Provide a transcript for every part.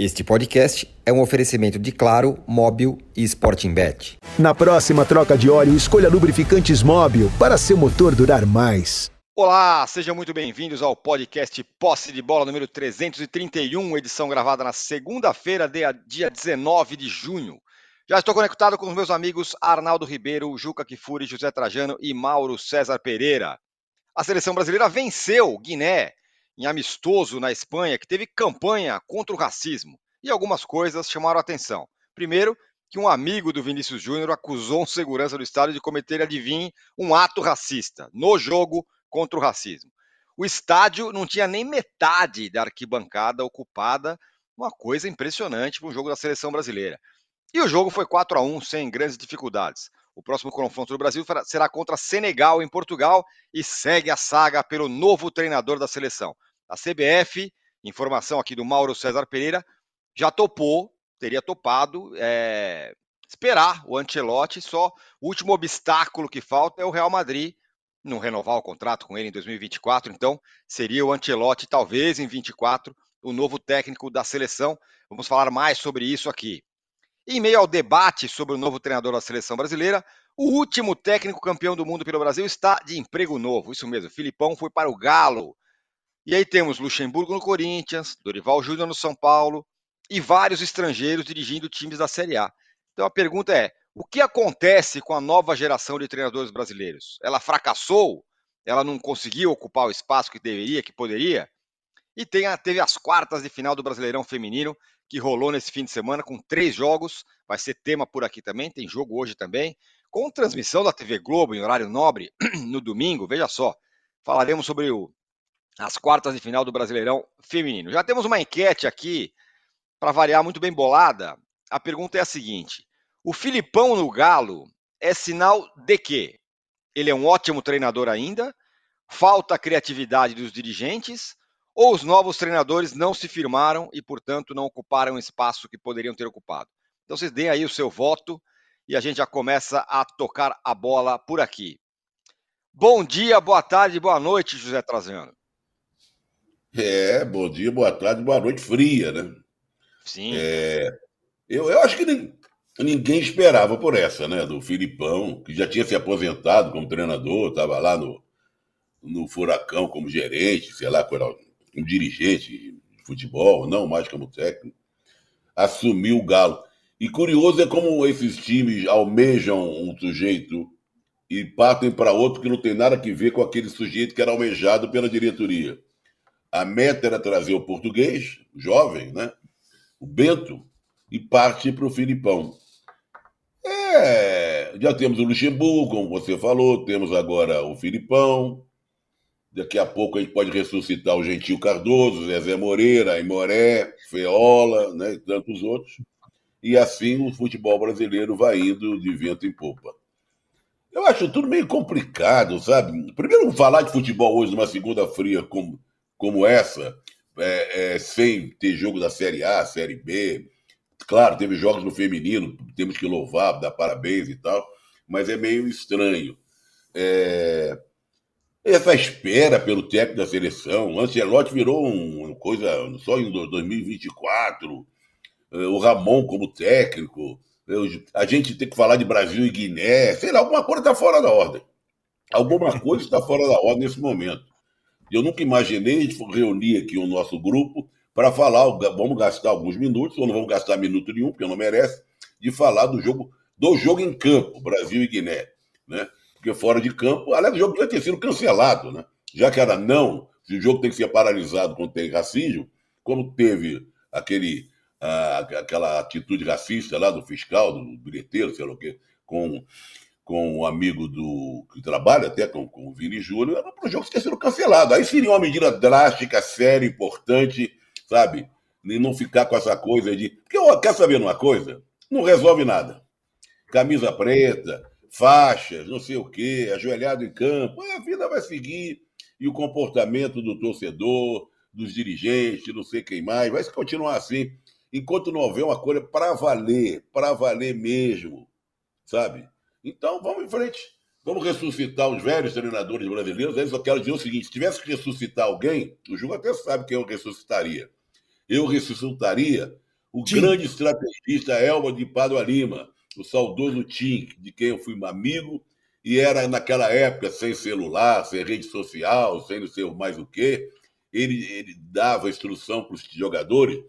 Este podcast é um oferecimento de Claro, Móbil e Sporting Bet. Na próxima troca de óleo, escolha lubrificantes Móbil para seu motor durar mais. Olá, sejam muito bem-vindos ao podcast Posse de Bola número 331, edição gravada na segunda-feira, dia 19 de junho. Já estou conectado com os meus amigos Arnaldo Ribeiro, Juca Kifuri, José Trajano e Mauro César Pereira. A seleção brasileira venceu Guiné em amistoso na Espanha, que teve campanha contra o racismo. E algumas coisas chamaram atenção. Primeiro, que um amigo do Vinícius Júnior acusou um segurança do estádio de cometer, adivinhe, um ato racista no jogo contra o racismo. O estádio não tinha nem metade da arquibancada ocupada, uma coisa impressionante para um jogo da seleção brasileira. E o jogo foi 4 a 1 sem grandes dificuldades. O próximo confronto do Brasil será contra Senegal em Portugal e segue a saga pelo novo treinador da seleção. A CBF, informação aqui do Mauro César Pereira, já topou, teria topado é, esperar o Ancelotti. Só o último obstáculo que falta é o Real Madrid não renovar o contrato com ele em 2024. Então, seria o Ancelotti, talvez em 24, o novo técnico da seleção. Vamos falar mais sobre isso aqui. Em meio ao debate sobre o novo treinador da seleção brasileira, o último técnico campeão do mundo pelo Brasil está de emprego novo. Isso mesmo, Filipão foi para o Galo. E aí temos Luxemburgo no Corinthians, Dorival Júnior no São Paulo e vários estrangeiros dirigindo times da Série A. Então a pergunta é: o que acontece com a nova geração de treinadores brasileiros? Ela fracassou? Ela não conseguiu ocupar o espaço que deveria, que poderia? E tem, teve as quartas de final do Brasileirão Feminino, que rolou nesse fim de semana com três jogos. Vai ser tema por aqui também, tem jogo hoje também, com transmissão da TV Globo em horário nobre no domingo. Veja só, falaremos sobre o as quartas de final do Brasileirão Feminino. Já temos uma enquete aqui, para variar muito bem bolada. A pergunta é a seguinte: o Filipão no Galo é sinal de que ele é um ótimo treinador ainda, falta a criatividade dos dirigentes, ou os novos treinadores não se firmaram e, portanto, não ocuparam o espaço que poderiam ter ocupado? Então, vocês deem aí o seu voto e a gente já começa a tocar a bola por aqui. Bom dia, boa tarde, boa noite, José Trazano. É, bom dia, boa tarde, boa noite, fria, né? Sim. É, eu, eu acho que nem, ninguém esperava por essa, né? Do Filipão, que já tinha se aposentado como treinador, estava lá no, no Furacão como gerente, sei lá, um dirigente de futebol, não mais como técnico, assumiu o Galo. E curioso é como esses times almejam um sujeito e partem para outro que não tem nada a ver com aquele sujeito que era almejado pela diretoria. A meta era trazer o português, jovem, né? O Bento, e parte para o Filipão. É, já temos o Luxemburgo, como você falou, temos agora o Filipão. Daqui a pouco a gente pode ressuscitar o Gentil Cardoso, Zezé Moreira, Aimoré, Feola, né, e tantos outros. E assim o futebol brasileiro vai indo de vento em popa. Eu acho tudo meio complicado, sabe? Primeiro, falar de futebol hoje numa segunda fria como como essa, é, é, sem ter jogo da Série A, Série B. Claro, teve jogos no feminino, temos que louvar, dar parabéns e tal, mas é meio estranho. É... Essa espera pelo técnico da seleção, Ancelotti virou uma coisa só em 2024, é, o Ramon como técnico, a gente tem que falar de Brasil e Guiné, sei lá, alguma coisa está fora da ordem. Alguma coisa está fora da ordem nesse momento. Eu nunca imaginei reunir aqui o nosso grupo para falar, vamos gastar alguns minutos, ou não vamos gastar minuto nenhum, porque não merece, de falar do jogo, do jogo em campo, Brasil e Guiné. Né? Porque fora de campo, aliás, o jogo devia ter sido cancelado, né? Já que era não, se o jogo tem que ser paralisado quando tem racismo, como teve aquele, a, aquela atitude racista lá do fiscal, do bilheteiro, sei lá o quê, com com um amigo do que trabalha até com, com o Vini Júnior, era para o jogo ter sido cancelado. Aí seria uma medida drástica, séria, importante, sabe? E não ficar com essa coisa de. Porque eu quer saber uma coisa? Não resolve nada. Camisa preta, faixas, não sei o quê, ajoelhado em campo, a vida vai seguir. E o comportamento do torcedor, dos dirigentes, não sei quem mais, vai continuar assim. Enquanto não houver uma coisa para valer, para valer mesmo, sabe? Então, vamos em frente. Vamos ressuscitar os velhos treinadores brasileiros. Aí só quero dizer o seguinte: se tivesse que ressuscitar alguém, o Ju até sabe quem eu ressuscitaria. Eu ressuscitaria o Tim. grande estrategista Elba de Padua Lima, o saudoso Tim, de quem eu fui amigo, e era naquela época sem celular, sem rede social, sem não sei mais o quê. Ele, ele dava instrução para os jogadores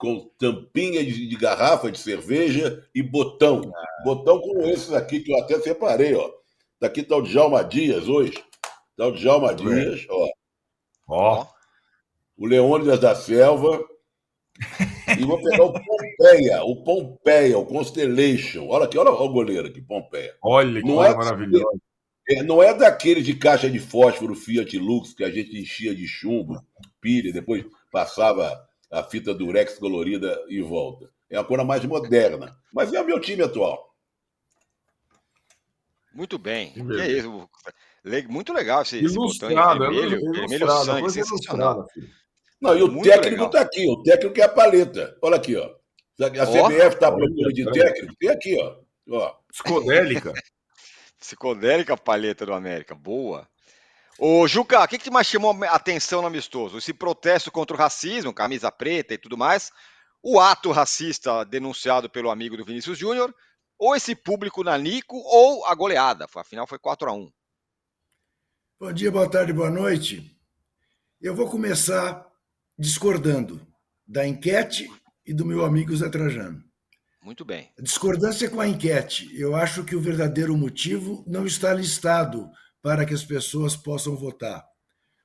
com tampinha de, de, garrafa de cerveja e botão. Ah. Botão como esses aqui, que eu até separei, ó. Daqui está o Djalma Dias hoje. Está o Djalma Dias, ó. Ó. O Leônidas da Selva. E vou pegar o Pompeia, o Pompeia, o Constellation. Olha aqui, olha, olha o goleiro aqui, Pompeia. Olha que não é maravilhoso. É, não é daquele de caixa de fósforo Fiat Lux que a gente enchia de chumbo, pilha, depois passava a fita durex colorida e volta. É uma coisa mais moderna. Mas é o meu time atual. Muito bem. Que, é isso? Muito legal esse, esse botão vermelho, vermelho sangue, sensacional. Não, e o Muito técnico está aqui, o técnico é a paleta. Olha aqui, ó. A CBF está procurando de técnico, tem aqui, ó. ó. Psicodélica. Psicodélica paleta do América, boa. Ô, Juca, o que, que mais chamou a atenção no amistoso? Esse protesto contra o racismo, camisa preta e tudo mais, o ato racista denunciado pelo amigo do Vinícius Júnior, ou esse público na Nico, ou a goleada, afinal foi 4 a 1 Bom dia, boa tarde, boa noite. Eu vou começar discordando da enquete e do meu amigo Zé Trajano. Muito bem. A discordância com a enquete. Eu acho que o verdadeiro motivo não está listado para que as pessoas possam votar.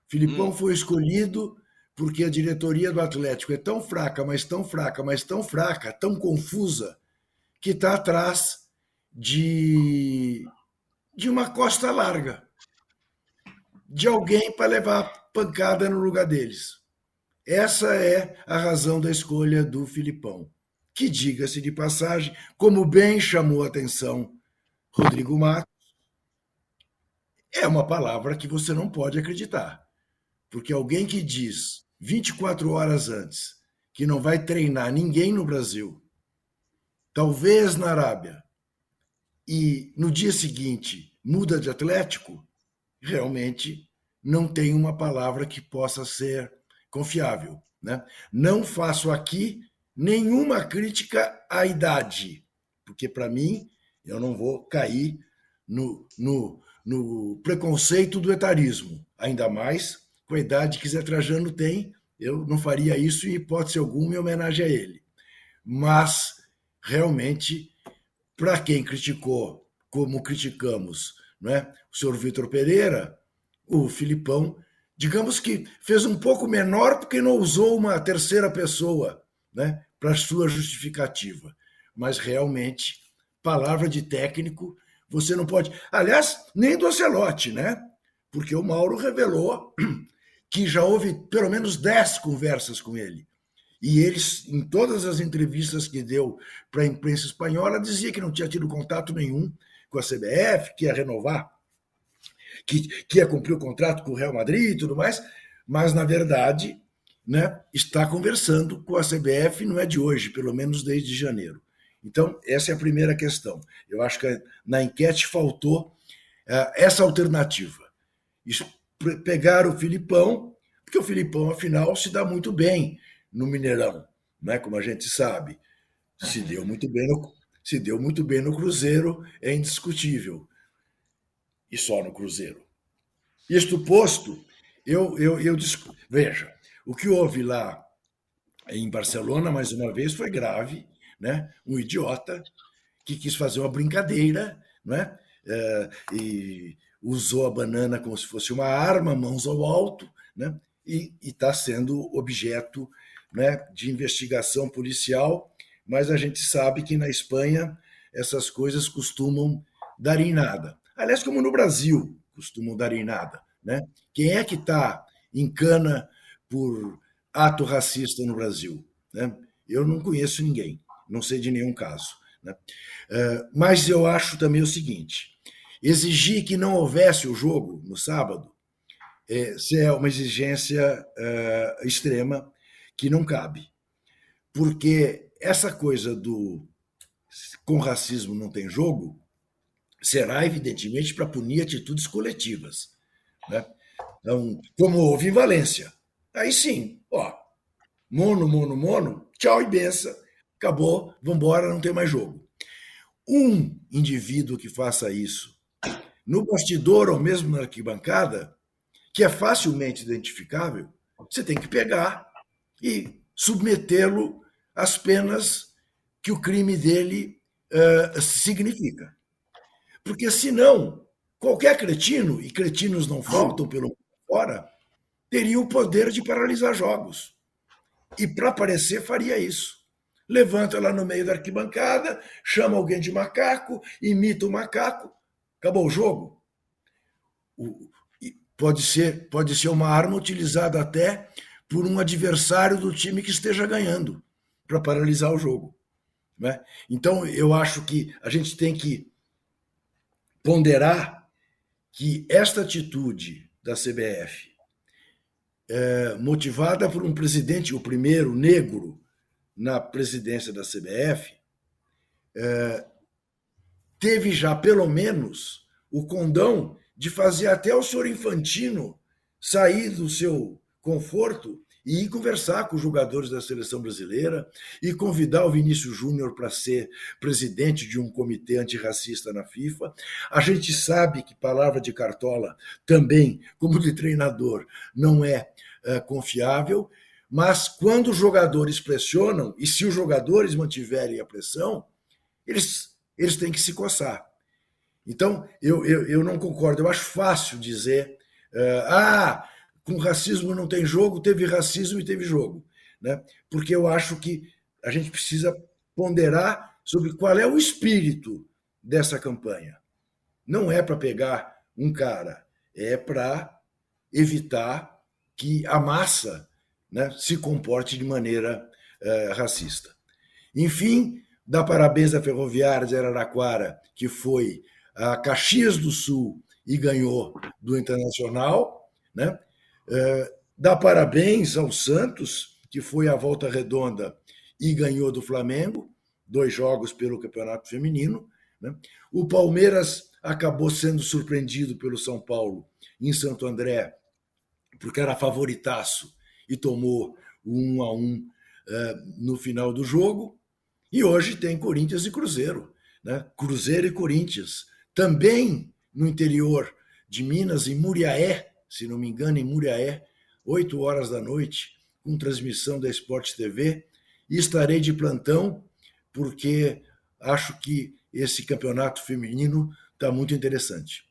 Filipão hum. foi escolhido porque a diretoria do Atlético é tão fraca, mas tão fraca, mas tão fraca, tão confusa, que está atrás de, de uma costa larga de alguém para levar pancada no lugar deles. Essa é a razão da escolha do Filipão, que, diga-se de passagem, como bem chamou a atenção Rodrigo Matos, é uma palavra que você não pode acreditar. Porque alguém que diz 24 horas antes que não vai treinar ninguém no Brasil, talvez na Arábia, e no dia seguinte muda de Atlético, realmente não tem uma palavra que possa ser confiável. Né? Não faço aqui nenhuma crítica à idade, porque para mim eu não vou cair no, no, no preconceito do etarismo, ainda mais com a idade que Zé Trajano tem, eu não faria isso em hipótese alguma em homenagem a ele. Mas, realmente, para quem criticou, como criticamos, não é? o senhor Vitor Pereira, o Filipão, digamos que fez um pouco menor porque não usou uma terceira pessoa né, para sua justificativa. Mas realmente, palavra de técnico, você não pode. Aliás, nem do Ocelote, né? Porque o Mauro revelou que já houve pelo menos dez conversas com ele. E eles, em todas as entrevistas que deu para a imprensa espanhola, dizia que não tinha tido contato nenhum com a CBF, que ia renovar que, que ia cumprir o contrato com o Real Madrid e tudo mais, mas, na verdade, né, está conversando com a CBF, não é de hoje, pelo menos desde janeiro. Então, essa é a primeira questão. Eu acho que na enquete faltou uh, essa alternativa. Pegar o Filipão, porque o Filipão, afinal, se dá muito bem no Mineirão, né, como a gente sabe. Se deu muito bem no, se deu muito bem no Cruzeiro, é indiscutível e só no Cruzeiro. Isto posto, eu, eu, eu veja, o que houve lá em Barcelona, mais uma vez, foi grave, né? Um idiota que quis fazer uma brincadeira, né? É, e usou a banana como se fosse uma arma, mãos ao alto, né? E está sendo objeto né, de investigação policial, mas a gente sabe que na Espanha essas coisas costumam dar em nada. Aliás, como no Brasil costumam dar em nada. Né? Quem é que está em cana por ato racista no Brasil? Né? Eu não conheço ninguém, não sei de nenhum caso. Né? Uh, mas eu acho também o seguinte: exigir que não houvesse o jogo no sábado é, é uma exigência uh, extrema que não cabe. Porque essa coisa do com racismo não tem jogo será, evidentemente, para punir atitudes coletivas. Né? Então, como houve em Valência. Aí sim, ó, mono, mono, mono, tchau e benção. Acabou, vamos embora, não tem mais jogo. Um indivíduo que faça isso no bastidor ou mesmo na arquibancada, que é facilmente identificável, você tem que pegar e submetê-lo às penas que o crime dele uh, significa. Porque senão, qualquer cretino, e cretinos não faltam pelo fora, teria o poder de paralisar jogos. E para aparecer, faria isso. Levanta lá no meio da arquibancada, chama alguém de macaco, imita o macaco, acabou o jogo. O, pode ser, pode ser uma arma utilizada até por um adversário do time que esteja ganhando para paralisar o jogo. Né? Então, eu acho que a gente tem que ponderar que esta atitude da CBF, é, motivada por um presidente, o primeiro negro na presidência da CBF, é, teve já pelo menos o condão de fazer até o senhor Infantino sair do seu conforto e ir conversar com os jogadores da seleção brasileira e convidar o Vinícius Júnior para ser presidente de um comitê antirracista na FIFA. A gente sabe que palavra de Cartola também, como de treinador, não é, é confiável, mas quando os jogadores pressionam, e se os jogadores mantiverem a pressão, eles, eles têm que se coçar. Então, eu, eu, eu não concordo. Eu acho fácil dizer, uh, ah, com racismo não tem jogo, teve racismo e teve jogo. Né? Porque eu acho que a gente precisa ponderar sobre qual é o espírito dessa campanha. Não é para pegar um cara, é para evitar que a massa né, se comporte de maneira uh, racista. Enfim, dá parabéns à Ferroviária de Araraquara, que foi a Caxias do Sul e ganhou do Internacional, né? É, dá parabéns ao Santos, que foi à volta redonda e ganhou do Flamengo, dois jogos pelo Campeonato Feminino. Né? O Palmeiras acabou sendo surpreendido pelo São Paulo em Santo André, porque era favoritaço e tomou um a um é, no final do jogo. E hoje tem Corinthians e Cruzeiro, né? Cruzeiro e Corinthians também no interior de Minas, em Muriaé, se não me engano, em Muriaé, 8 horas da noite, com transmissão da Esporte TV. E estarei de plantão, porque acho que esse campeonato feminino está muito interessante.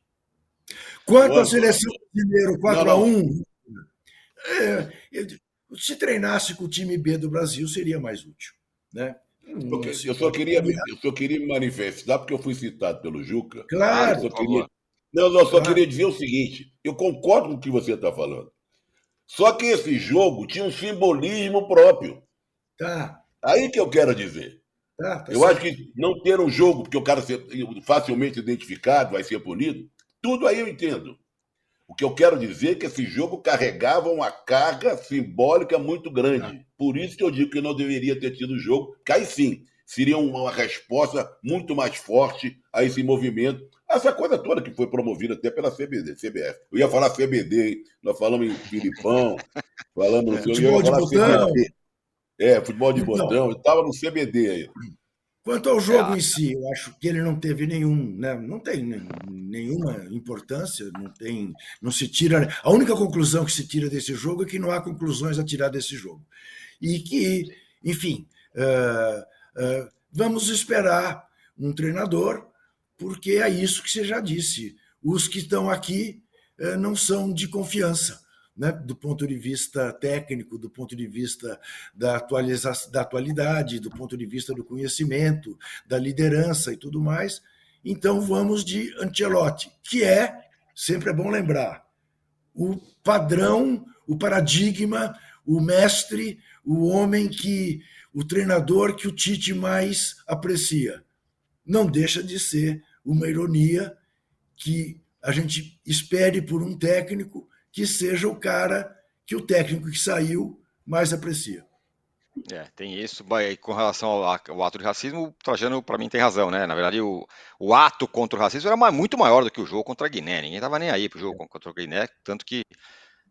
Quanto à seleção brasileira, 4 a 1 é, se treinasse com o time B do Brasil, seria mais útil. Né? Eu só, queria, eu só queria me manifestar, porque eu fui citado pelo Juca. Claro. Eu só queria, não, eu só queria dizer o seguinte: eu concordo com o que você está falando. Só que esse jogo tinha um simbolismo próprio. Tá. Aí que eu quero dizer. Tá, tá eu certo. acho que não ter um jogo, porque o cara ser facilmente identificado, vai ser punido, tudo aí eu entendo. O que eu quero dizer é que esse jogo carregava uma carga simbólica muito grande. Tá. Por isso que eu digo que não deveria ter tido jogo, que aí sim seria uma resposta muito mais forte a esse movimento. Essa coisa toda que foi promovida até pela CBD, CBF. Eu ia falar CBD, hein? nós falamos em Filipão, falamos no é, futebol de botão. CBD. É, futebol de botão, eu estava no CBD aí. Quanto ao jogo é. em si, eu acho que ele não teve nenhum, né, não tem nenhuma importância, não tem, não se tira. A única conclusão que se tira desse jogo é que não há conclusões a tirar desse jogo e que, enfim, uh, uh, vamos esperar um treinador, porque é isso que você já disse. Os que estão aqui uh, não são de confiança né, do ponto de vista técnico, do ponto de vista da, atualização, da atualidade, do ponto de vista do conhecimento, da liderança e tudo mais. Então vamos de Ancelotti, que é, sempre é bom lembrar, o padrão, o paradigma, o mestre, o homem que, o treinador que o Tite mais aprecia. Não deixa de ser uma ironia que a gente espere por um técnico que seja o cara que o técnico que saiu mais aprecia. É, tem isso. Com relação ao, ao ato de racismo, o Trajano, para mim, tem razão, né? Na verdade, o, o ato contra o racismo era muito maior do que o jogo contra a Guiné. Ninguém estava nem aí para o jogo contra a Guiné, tanto que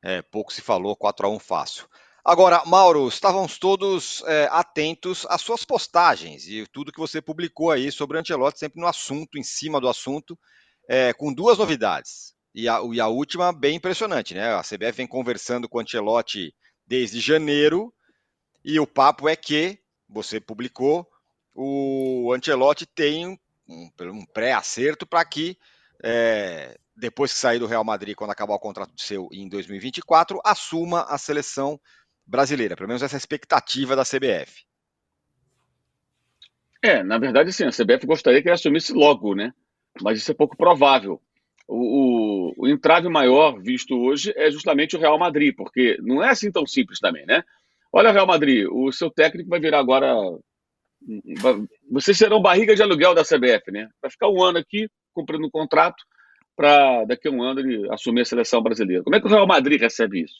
é, pouco se falou 4 a 1 fácil. Agora, Mauro, estávamos todos é, atentos às suas postagens e tudo que você publicou aí sobre o Ancelotti, sempre no assunto, em cima do assunto, é, com duas novidades. E a, e a, última, bem impressionante, né? A CBF vem conversando com o Ancelotti desde janeiro, e o papo é que, você publicou, o Ancelotti tem um, um pré-acerto para que é, depois que sair do Real Madrid, quando acabar o contrato seu em 2024, assuma a seleção brasileira, pelo menos essa é expectativa da CBF. É, na verdade, sim, a CBF gostaria que ele assumisse logo, né? Mas isso é pouco provável. O, o, o, entrave maior visto hoje é justamente o Real Madrid, porque não é assim tão simples também, né? Olha, Real Madrid, o seu técnico vai virar agora. Vocês serão barriga de aluguel da CBF, né? Vai ficar um ano aqui cumprindo um contrato para daqui a um ano ele assumir a seleção brasileira. Como é que o Real Madrid recebe isso?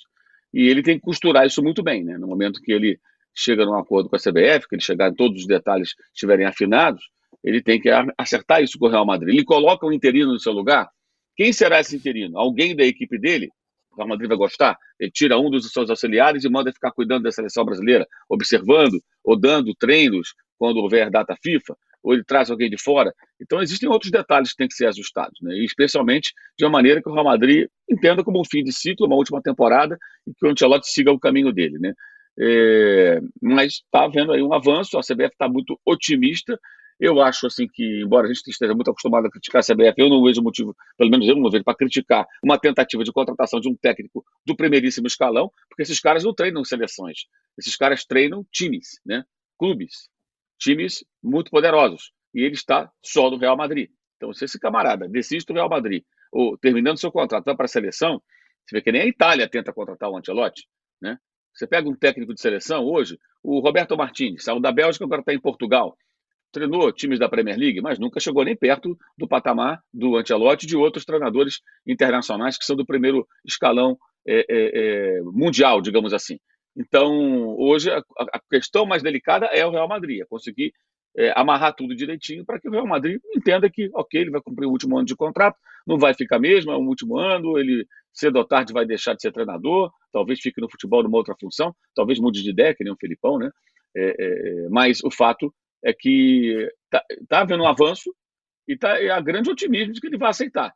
E ele tem que costurar isso muito bem, né? No momento que ele chega num acordo com a CBF, que ele chegar em todos os detalhes estiverem afinados, ele tem que acertar isso com o Real Madrid. Ele coloca um interino no seu lugar. Quem será esse interino? Alguém da equipe dele? O Real Madrid vai gostar? Ele tira um dos seus auxiliares e manda ficar cuidando da seleção brasileira, observando ou dando treinos quando houver data FIFA ou ele traz alguém de fora. Então, existem outros detalhes que têm que ser ajustados, né? especialmente de uma maneira que o Real Madrid entenda como um fim de ciclo, uma última temporada, e que o Ancelotti siga o caminho dele. Né? É, mas está havendo aí um avanço, a CBF está muito otimista. Eu acho assim que, embora a gente esteja muito acostumado a criticar a CBF, eu não vejo motivo, pelo menos eu não vejo, para criticar uma tentativa de contratação de um técnico do primeiríssimo escalão, porque esses caras não treinam seleções, esses caras treinam times, né? clubes times muito poderosos. E ele está só no Real Madrid. Então, se esse camarada desiste do Real Madrid, ou terminando seu contrato, vai para a seleção, você vê que nem a Itália tenta contratar o Ancelotti, né? Você pega um técnico de seleção hoje, o Roberto Martins, saiu da Bélgica, agora está em Portugal. Treinou times da Premier League, mas nunca chegou nem perto do patamar do Ancelotti e de outros treinadores internacionais que são do primeiro escalão é, é, é, mundial, digamos assim. Então, hoje, a, a, questão mais delicada é o Real Madrid, é conseguir é, amarrar tudo direitinho para que o Real Madrid entenda que, ok, ele vai cumprir o último ano de contrato, não vai ficar mesmo, é um último ano, ele cedo ou tarde vai deixar de ser treinador, talvez fique no futebol numa outra função, talvez mude de ideia, que nem o Filipão, né? É, é, mas o fato é que está tá havendo um avanço e tá, há grande otimismo de que ele vai aceitar.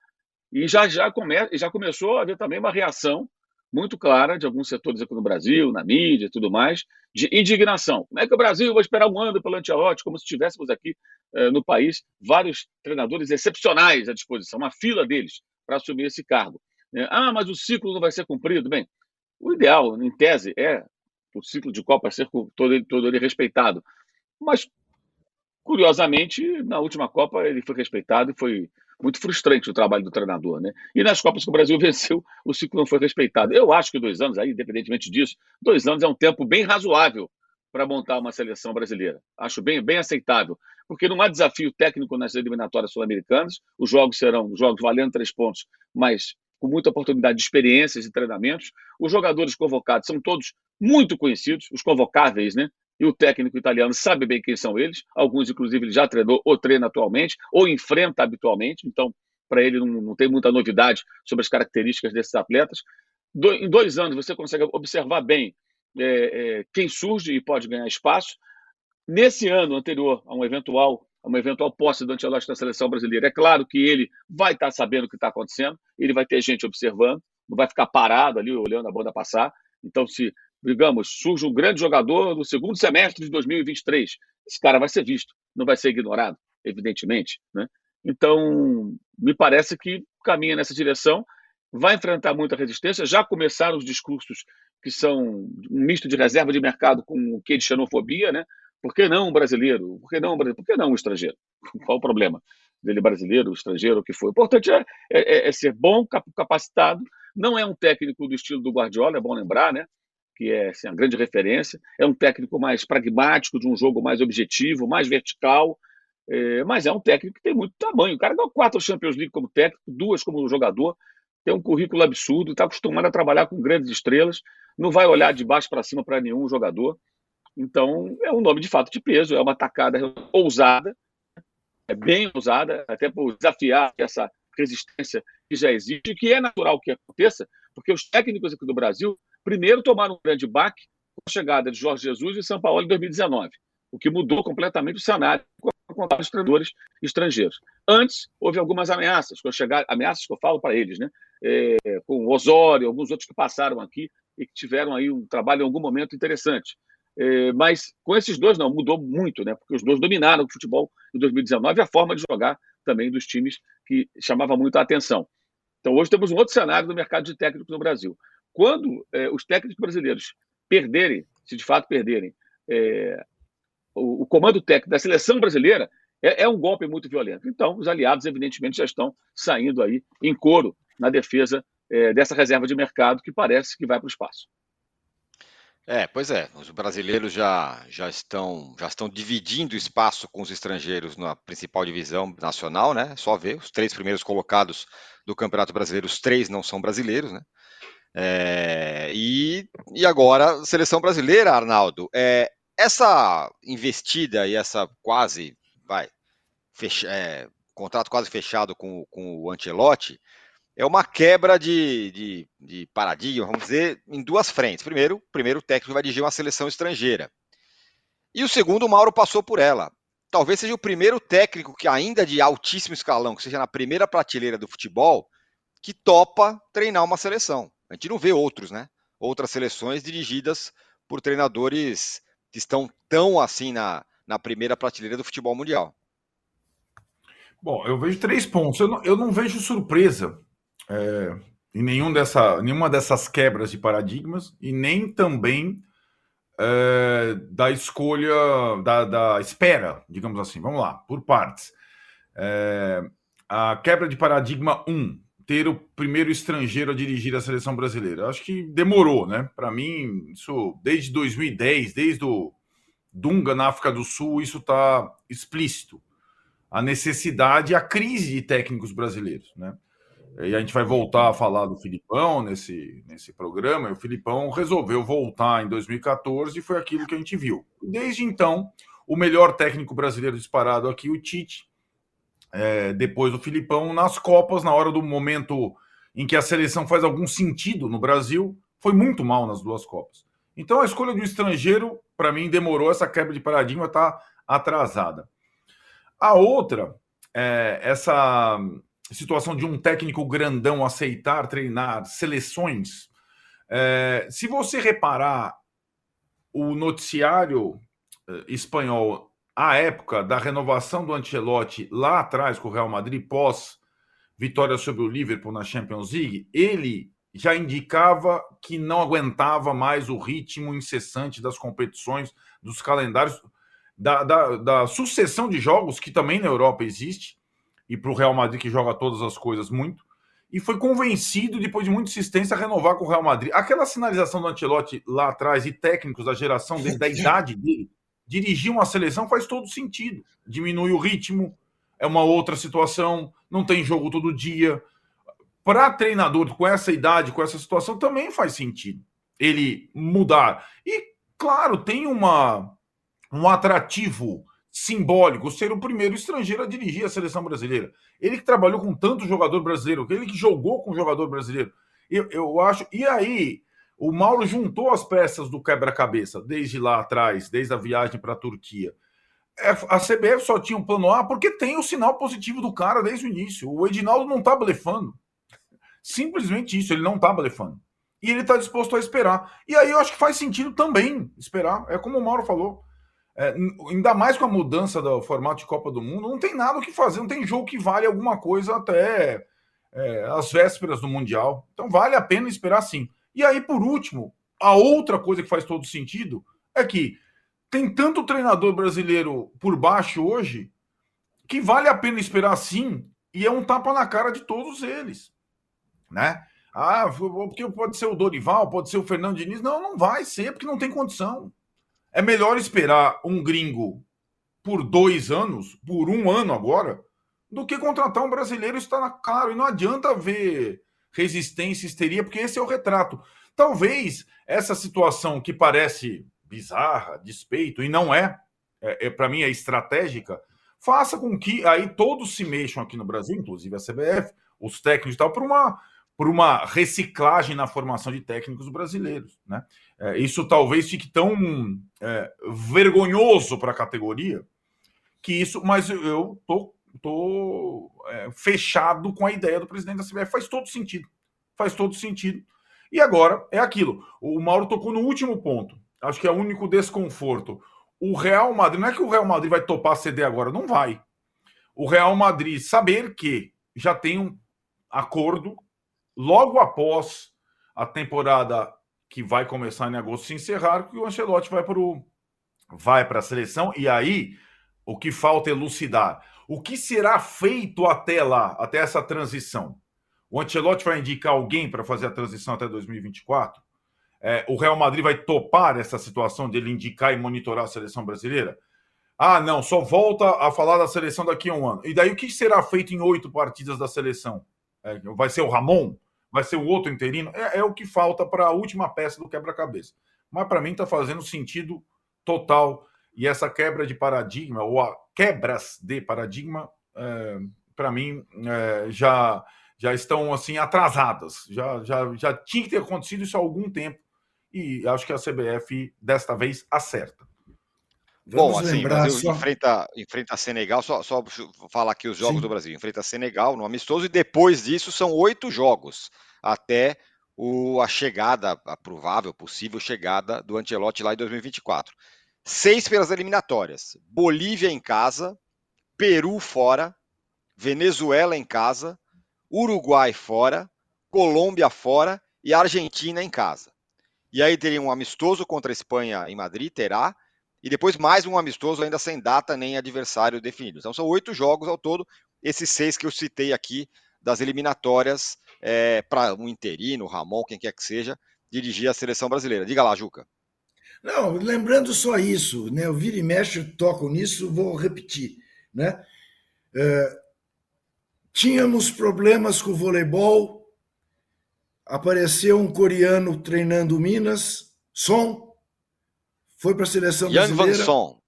E já, já, come, já começou a haver também uma reação muito clara de alguns setores aqui no Brasil, na mídia e tudo mais, de indignação. Como é que o Brasil vai esperar um ano pelo Ancelotti, como se tivéssemos aqui eh, no país vários treinadores excepcionais à disposição, uma fila deles para assumir esse cargo. É, ah, mas o ciclo não vai ser cumprido. Bem, o ideal, em tese, é o ciclo de Copa ser todo ele, todo ele respeitado. Mas, curiosamente, na última Copa ele foi respeitado e foi muito frustrante o trabalho do treinador, né? E nas Copas que o Brasil venceu, o ciclo não foi respeitado. Eu acho que dois anos, aí, independentemente disso, dois anos é um tempo bem razoável para montar uma seleção brasileira. Acho bem, bem aceitável, porque não há desafio técnico nas eliminatórias sul-americanas. Os jogos serão jogos valendo três pontos, mas com muita oportunidade de experiências e treinamentos. Os jogadores convocados são todos muito conhecidos, os convocáveis, né? E o técnico italiano sabe bem quem são eles. Alguns, inclusive, ele já treinou ou treina atualmente, ou enfrenta habitualmente. Então, para ele, não, não, tem muita novidade sobre as características desses atletas. Do, em dois anos, você consegue observar bem é, é, quem surge e pode ganhar espaço. Nesse ano anterior a um eventual uma eventual posse do Ancelotti na seleção brasileira. É claro que ele vai estar sabendo o que está acontecendo, ele vai ter gente observando, não vai ficar parado ali olhando a banda passar. Então, se digamos, surge um grande jogador no segundo semestre de 2023. Esse cara vai ser visto, não vai ser ignorado, evidentemente. Né? Então, me parece que caminha nessa direção, vai enfrentar muita resistência. Já começaram os discursos que são um misto de reserva de mercado com o que de xenofobia, né? Por que não um brasileiro? Por que não um, brasileiro? Por que não um estrangeiro? Qual o problema dele brasileiro, estrangeiro, o que for? O importante é, é, é ser bom, capacitado. Não é um técnico do estilo do Guardiola, é bom lembrar, né? Que é assim, a grande referência. É um técnico mais pragmático, de um jogo mais objetivo, mais vertical, é, mas é um técnico que tem muito tamanho. O cara ganhou quatro Champions League como técnico, duas como jogador, tem um currículo absurdo, está acostumado a trabalhar com grandes estrelas, não vai olhar de baixo para cima para nenhum jogador. Então, é um nome de fato de peso, é uma tacada ousada, é bem ousada, até por desafiar essa resistência que já existe, que é natural que aconteça, porque os técnicos aqui do Brasil Primeiro, tomaram um grande baque com a chegada de Jorge Jesus e São Paulo em 2019, o que mudou completamente o cenário com os treinadores estrangeiros. Antes, houve algumas ameaças, com chegar, ameaças que eu falo para eles, né? É, com o Osório, alguns outros que passaram aqui e que tiveram aí um trabalho em algum momento interessante. É, mas com esses dois, não, mudou muito, né? Porque os dois dominaram o futebol em 2019 e a forma de jogar também dos times que chamava muito a atenção. Então, hoje temos um outro cenário no mercado de técnicos no Brasil. Quando é, os técnicos brasileiros perderem, se de fato perderem, é, o, o, comando técnico da seleção brasileira, é, é, um golpe muito violento. Então, os aliados, evidentemente, já estão saindo aí em coro na defesa é, dessa reserva de mercado que parece que vai para o espaço. É, pois é, os brasileiros já, já, estão, já estão dividindo espaço com os estrangeiros na principal divisão nacional, né? Só ver, os três primeiros colocados do Campeonato Brasileiro, os três não são brasileiros, né? É, e, e agora, seleção brasileira, Arnaldo, é, essa investida e essa quase, vai, fecha, é, contrato quase fechado com, com o Ancelotti, é uma quebra de, de, de, paradigma, vamos dizer, em duas frentes. Primeiro, primeiro o técnico vai dirigir uma seleção estrangeira. E o segundo, o Mauro passou por ela. Talvez seja o primeiro técnico que ainda de altíssimo escalão, que seja na primeira prateleira do futebol, que topa treinar uma seleção. A gente não vê outros, né? Outras seleções dirigidas por treinadores que estão tão assim na, na primeira prateleira do futebol mundial. Bom, eu vejo três pontos. Eu não, eu não vejo surpresa é, em nenhum dessa, nenhuma dessas quebras de paradigmas e nem também é, da escolha, da, da, espera, digamos assim. Vamos lá, por partes. É, a quebra de paradigma 1, um, ter o primeiro estrangeiro a dirigir a seleção brasileira. Acho que demorou, né? Para mim, isso desde 2010, desde o Dunga na África do Sul, isso está explícito. A necessidade, a crise de técnicos brasileiros, né? E a gente vai voltar a falar do Filipão nesse, nesse programa. E o Filipão resolveu voltar em 2014 e foi aquilo que a gente viu. Desde então, o melhor técnico brasileiro disparado aqui, o Tite, é, depois do Filipão, nas Copas, na hora do momento em que a seleção faz algum sentido no Brasil, foi muito mal nas duas Copas. Então a escolha do estrangeiro, para mim, demorou, essa quebra de paradigma está atrasada. A outra, é, essa situação de um técnico grandão aceitar treinar seleções. É, se você reparar o noticiário eh, espanhol à época da renovação do Ancelotti lá atrás com o Real Madrid pós vitória sobre o Liverpool na Champions League, ele já indicava que não aguentava mais o ritmo incessante das competições, dos calendários, da, da, da sucessão de jogos que também na Europa existe e para o Real Madrid, que joga todas as coisas muito, e foi convencido, depois de muita insistência, a renovar com o Real Madrid. Aquela sinalização do Ancelotti lá atrás e técnicos da geração dele, da idade dele, dirigir uma seleção faz todo sentido. Diminui o ritmo, é uma outra situação, não tem jogo todo dia. Para treinador com essa idade, com essa situação, também faz sentido ele mudar. E, claro, tem uma, um atrativo simbólico ser o primeiro estrangeiro a dirigir a seleção brasileira. Ele que trabalhou com tanto jogador brasileiro, ele que jogou com jogador brasileiro. Eu, eu acho. E aí, o Mauro juntou as peças do quebra-cabeça, desde lá atrás, desde a viagem para a Turquia. É, a CBF só tinha um plano A porque tem o sinal positivo do cara desde o início. O Edinaldo não está blefando. Simplesmente isso, ele não está blefando. E ele está disposto a esperar. E aí eu acho que faz sentido também esperar. É como o Mauro falou. É, ainda mais com a mudança do formato de Copa do Mundo, não tem nada o que fazer, não tem jogo que vale alguma coisa até é, as vésperas do Mundial. Então vale a pena esperar sim. E aí, por último, a outra coisa que faz todo sentido é que tem tanto treinador brasileiro por baixo hoje que vale a pena esperar sim e é um tapa na cara de todos eles, né? Ah, porque pode ser o Dorival, pode ser o Fernando Diniz. Não, não vai ser, porque não tem condição. É melhor esperar um gringo por dois anos, por um ano agora, do que contratar um brasileiro está na cara. E não adianta ver resistência, histeria, porque esse é o retrato. Talvez essa situação que parece bizarra, despeito, e não é, é, é para mim é estratégica, faça com que aí todos se mexam aqui no Brasil, inclusive a CBF, os técnicos e tal, para uma por uma reciclagem na formação de técnicos brasileiros. Né? É, isso talvez fique tão é, vergonhoso para a categoria que isso, mas eu tô, tô é, fechado com a ideia do presidente da CBF. Faz todo sentido. Faz todo sentido. E agora é aquilo. O Mauro tocou no último ponto. Acho que é o único desconforto. O Real Madrid, não é que o Real Madrid vai topar ceder agora, não vai. O Real Madrid saber que já tem um acordo logo após a temporada que vai começar em agosto se encerrar, que o Ancelotti vai para vai para a seleção e aí o que falta é elucidar o que será feito até lá, até essa transição. O Ancelotti vai indicar alguém para fazer a transição até 2024? É, o Real Madrid vai topar essa situação de ele indicar e monitorar a seleção brasileira? Ah, não, só volta a falar da seleção daqui a um ano. E daí o que será feito em oito partidas da seleção? É, vai ser o Ramon? Vai ser o outro interino? É, é o que falta para a última peça do quebra-cabeça. Mas para mim está fazendo sentido total. E essa quebra de paradigma, ou a quebras de paradigma, é, para mim é, já já estão assim atrasadas. Já, já, já tinha que ter acontecido isso há algum tempo. E acho que a CBF desta vez acerta. Vamos Bom, assim, o Brasil só... enfrenta, enfrenta Senegal, só, só falar aqui os jogos Sim. do Brasil. Enfrenta Senegal no amistoso e depois disso são oito jogos até o, a chegada, a provável, possível chegada do Ancelotti lá em 2024. Seis pelas eliminatórias: Bolívia em casa, Peru fora, Venezuela em casa, Uruguai fora, Colômbia fora e Argentina em casa. E aí teria um amistoso contra a Espanha em Madrid, terá, e depois mais um amistoso ainda sem data nem adversário definido. Então são oito jogos ao todo, esses seis que eu citei aqui das eliminatórias é, para um interino, Ramon, quem quer que seja, dirigir a seleção brasileira. Diga lá, Juca. Não, lembrando só isso, né? Eu vira e mexe, toco nisso, vou repetir, né? É, Tínhamos problemas com o voleibol. Apareceu um coreano treinando Minas, Som, foi para a seleção Yang brasileira. Van Son.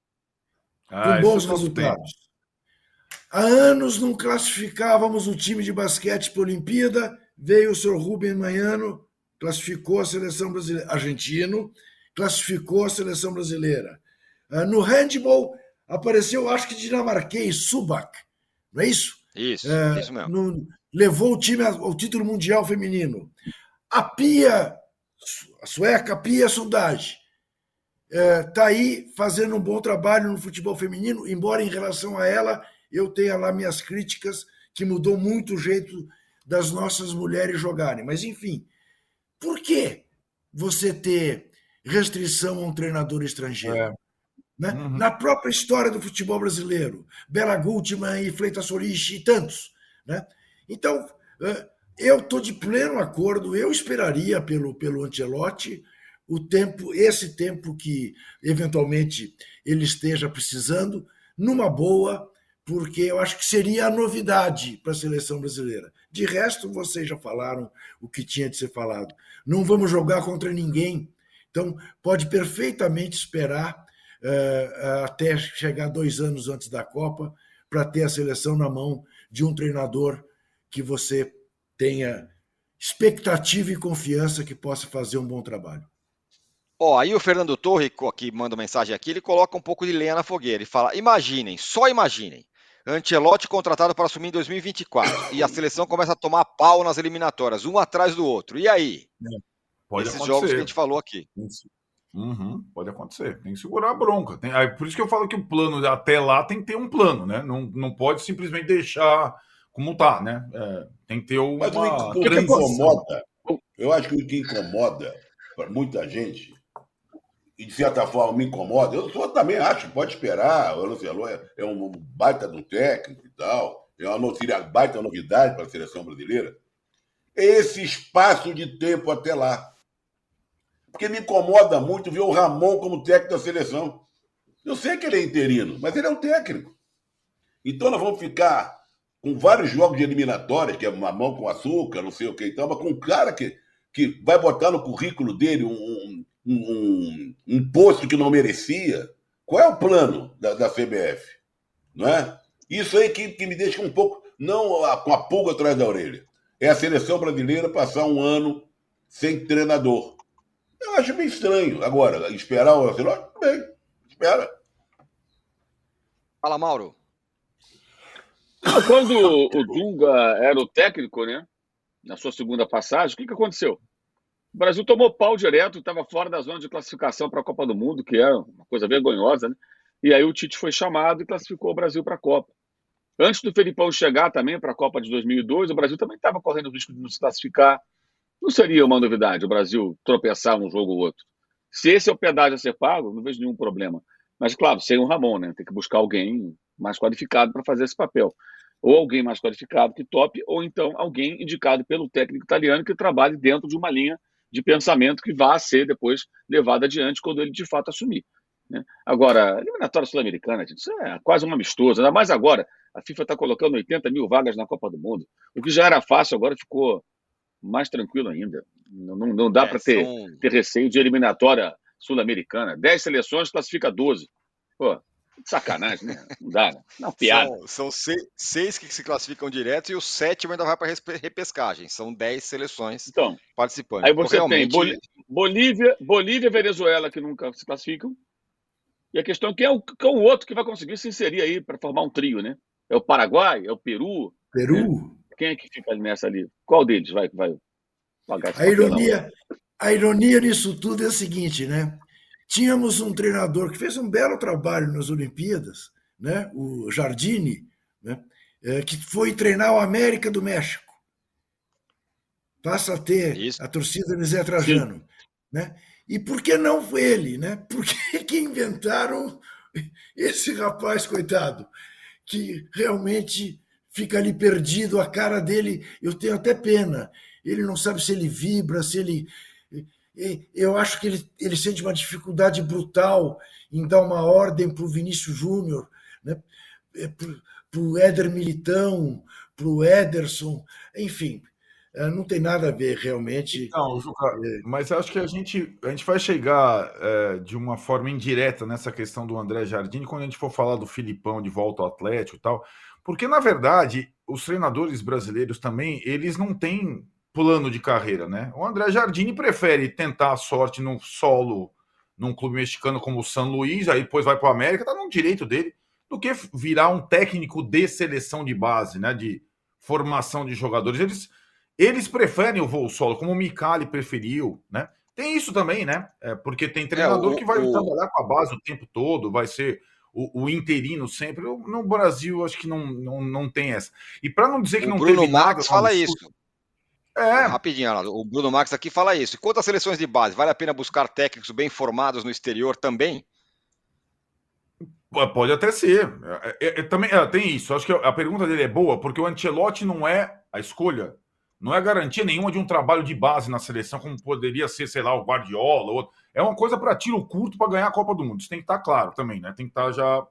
Ah, com bons resultados. Há anos não classificávamos o time de basquete para a Olimpíada. Veio o senhor Rubem Manhano, classificou a seleção brasileira. Argentino, classificou a seleção brasileira. Ah, no handball, apareceu, acho que dinamarquês, Subak, não é isso? Isso, é, isso mesmo. No, levou o time ao título mundial feminino. A Pia, a sueca Pia Sundage, está é, tá aí fazendo um bom trabalho no futebol feminino, embora em relação a ela eu tenha lá minhas críticas, que mudou muito o jeito das nossas mulheres jogarem. Mas, enfim, por que você ter restrição a um treinador estrangeiro? É. Né? Uhum. Na própria história do futebol brasileiro, Bela Gultman e Fleitas Solis e tantos. Né? Então, eu estou de pleno acordo, eu esperaria pelo, pelo Ancelotti o tempo, esse tempo que eventualmente ele esteja precisando, numa boa, porque eu acho que seria a novidade para a seleção brasileira. De resto, vocês já falaram o que tinha de ser falado. Não vamos jogar contra ninguém. Então, pode perfeitamente esperar uh, até chegar dois anos antes da Copa, para ter a seleção na mão de um treinador que você tenha expectativa e confiança que possa fazer um bom trabalho. Ó, aí o Fernando Torre, que manda mensagem aqui, ele coloca um pouco de lenha na fogueira. Ele fala: imaginem, só imaginem. Ancelotti contratado para assumir em 2024 e a seleção começa a tomar pau nas eliminatórias, um atrás do outro. E aí? É, pode Esses acontecer. jogos que a gente falou aqui. Isso. Uhum, pode acontecer. Tem que segurar a bronca. Tem, aí, por isso que eu falo que o plano até lá tem que ter um plano, né? Não, não pode simplesmente deixar como tá, né? É, tem que ter uma. Mas o que, que incomoda, eu acho que o que incomoda para muita gente, e de certa forma me incomoda, eu só também acho, pode esperar, o Lancelot é, é um baita do técnico e tal, é uma notícia, baita novidade para a seleção brasileira. É esse espaço de tempo até lá. Porque me incomoda muito ver o Ramon como técnico da seleção. Eu sei que ele é interino, mas ele é um técnico. Então nós vamos ficar com vários jogos de eliminatórias, que é mamão com açúcar, não sei o que e tal, mas com um cara que, que vai botar no currículo dele um, um, um, um posto que não merecia. Qual é o plano da, da CBF? Não é? Isso aí que, que me deixa um pouco, não com a pulga atrás da orelha. é a seleção brasileira passar um ano sem treinador. Eu acho bem estranho. Agora, esperar o Ancelotti, bem, espera. Fala, Mauro. Quando o Dunga era o técnico, né? Na sua segunda passagem, o que, que aconteceu? O Brasil tomou pau direto, estava fora da zona de classificação para a Copa do Mundo, que é uma coisa vergonhosa, né? E aí o Tite foi chamado e classificou o Brasil para a Copa. Antes do Felipão chegar também para a Copa de 2002, o Brasil também estava correndo o risco de não se classificar. Não seria uma novidade o Brasil tropeçar um jogo ou outro. Se esse é o pedágio a ser pago, não vejo nenhum problema. Mas, claro, sem o Ramon, né? Tem que buscar alguém mais qualificado para fazer esse papel. Ou alguém mais qualificado que top, ou então alguém indicado pelo técnico italiano que trabalhe dentro de uma linha de pensamento que vá ser depois levado adiante quando ele de fato assumir. Né? Agora, eliminatória sul-americana, isso é quase um amistoso, ainda mais agora. A FIFA está colocando 80 mil vagas na Copa do Mundo. O que já era fácil, agora ficou mais tranquilo ainda. Não, não, não dá é, para ter, são... ter receio de eliminatória sul-americana. 10 seleções classifica 12. Pô, sacanagem, né? Não dá, né? Não, piada. São, são seis, seis, que se classificam direto e o sétimo ainda vai para repescagem. São 10 seleções então, participantes. Aí você realmente... tem Bolívia, Bolívia e Venezuela que nunca se classificam. E a questão é quem é o, quem é o outro que vai conseguir se inserir aí para formar um trio, né? É o Paraguai? É o Peru? Peru? Né? Quem é que fica nessa ali? Qual deles vai, vai pagar esse a ironia, a ironia nisso tudo é a seguinte, né? Tínhamos um treinador que fez um belo trabalho nas Olimpíadas, né? o Jardine, né? É, que foi treinar o América do México. Passa a ter Isso. a torcida de Zé Trajano. Né? E por que não ele? Né? Por que, que inventaram esse rapaz, coitado, que realmente fica ali perdido, a cara dele, eu tenho até pena. Ele não sabe se ele vibra, se ele. Eu acho que ele, ele sente uma dificuldade brutal em dar uma ordem para o Vinícius Júnior, né? É, para o Éder Militão, para o Ederson, enfim. É, não tem nada a ver realmente. Não, Juca, é... mas acho que a gente, a gente vai chegar é, de uma forma indireta nessa questão do André Jardine quando a gente for falar do Filipão de volta ao Atlético e tal, porque na verdade os treinadores brasileiros também eles não têm plano de carreira, né? O André Jardine prefere tentar a sorte no solo num clube mexicano como o San Luís, aí depois vai para o América, tá no direito dele, do que virar um técnico de seleção de base, né? De formação de jogadores. Eles eles preferem o voo solo, como o Micali preferiu, né? Tem isso também, né? É, porque tem treinador é, o, que vai o... trabalhar com a base o tempo todo, vai ser o, o interino sempre. No Brasil, acho que não, não, não tem essa. E para não dizer que o não Bruno teve Max fala isso. É. Rapidinho. O Bruno Max aqui fala isso. E quanto às seleções de base, vale a pena buscar técnicos bem formados no exterior também? Pode até ser. É, é, é também é, tem isso. Acho que a pergunta dele é boa, porque o Ancelotti não é a escolha não é garantia nenhuma de um trabalho de base na seleção, como poderia ser, sei lá, o Guardiola. Outro. É uma coisa para tiro curto para ganhar a Copa do Mundo. Isso tem que estar tá claro também, né? Tem que estar tá já.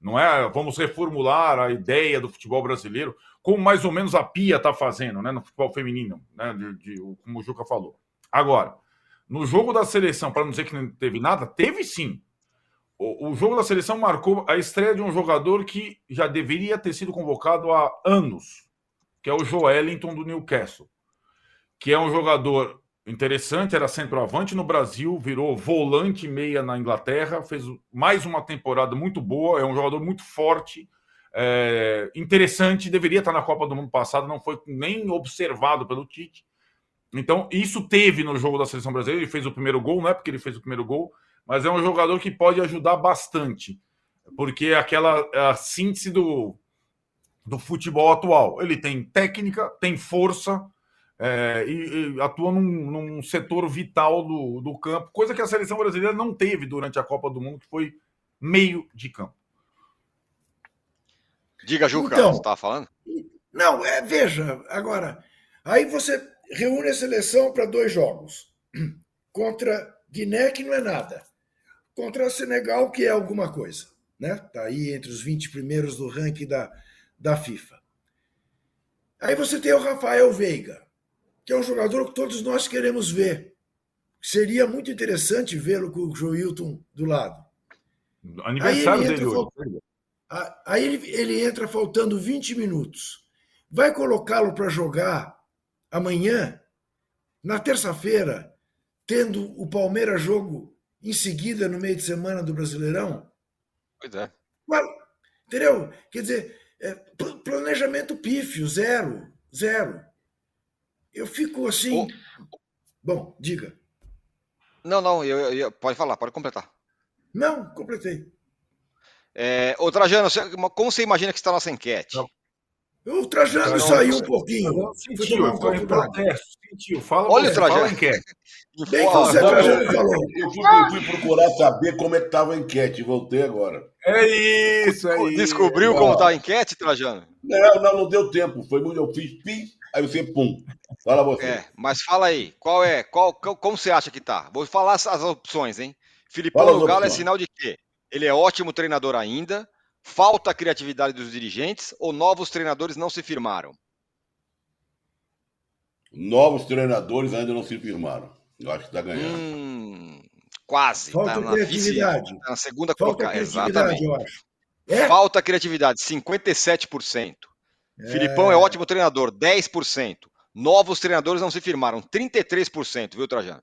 Não é vamos reformular a ideia do futebol brasileiro, como mais ou menos a Pia está fazendo, né? No futebol feminino, né? De, de, como o Juca falou. Agora, no jogo da seleção, para não dizer que não teve nada, teve sim. O, o jogo da seleção marcou a estreia de um jogador que já deveria ter sido convocado há anos que é o Joelinton do Newcastle, que é um jogador interessante, era centroavante no Brasil, virou volante meia na Inglaterra, fez mais uma temporada muito boa, é um jogador muito forte, é, interessante, deveria estar na Copa do Mundo passado, não foi nem observado pelo Tite. Então, isso teve no jogo da seleção brasileira, ele fez o primeiro gol, não é porque ele fez o primeiro gol, mas é um jogador que pode ajudar bastante, porque aquela a síntese do do futebol atual. Ele tem técnica, tem força é, e, e, atua num, num, setor vital do, do campo, coisa que a seleção brasileira não teve durante a Copa do Mundo, que foi meio de campo. Diga, Juca, então, você estava falando? Não, é, veja, agora, aí você reúne a seleção para dois jogos. Contra Guiné, que não é nada. Contra Senegal, que é alguma coisa. Né? Está aí entre os 20 primeiros do ranking da, da FIFA. Aí você tem o Rafael Veiga, que é um jogador que todos nós queremos ver. Seria muito interessante vê-lo com o Joilton do lado. Aniversário aí dele hoje. Aí ele, ele entra faltando 20 minutos. Vai colocá-lo para jogar amanhã, na terça-feira, tendo o Palmeiras jogo em seguida no meio de semana do Brasileirão? Pois é. Entendeu? Quer dizer, é, planejamento pífio, zero, zero. Eu fico assim. Bom, diga. Não, não, eu, eu, pode falar, pode completar. Não, completei. É, ô, Trajano, como você imagina que está a nossa enquete? O Trajano então, saiu um pouquinho. Sentiu, um ficou em protesto. Sentiu. Fala Olha o Trajano. Fala enquete. Bem que você, Trajano, falou. Eu fui, eu fui, procurar saber como é que estava a enquete. Voltei agora. É isso, é isso. Descobriu como está a enquete, Trajano? Não, não, não deu tempo. Foi muito, eu fiz pim, aí você pum. Fala você. É, mas fala aí, qual é, qual, como você acha que tá? Vou falar as, as opções, hein? Filipão do Galo é sinal de quê? Ele é ótimo treinador ainda, falta a criatividade dos dirigentes ou novos treinadores não se firmaram? Novos treinadores ainda não se firmaram. Eu acho que está ganhando. Hum, quase. Falta tá na criatividade. Vice, tá na segunda colocada. Exatamente. Eu acho. É? Falta criatividade, 57%. É... Filipão é ótimo treinador, 10%. Novos treinadores não se firmaram, 33%, viu, Trajano?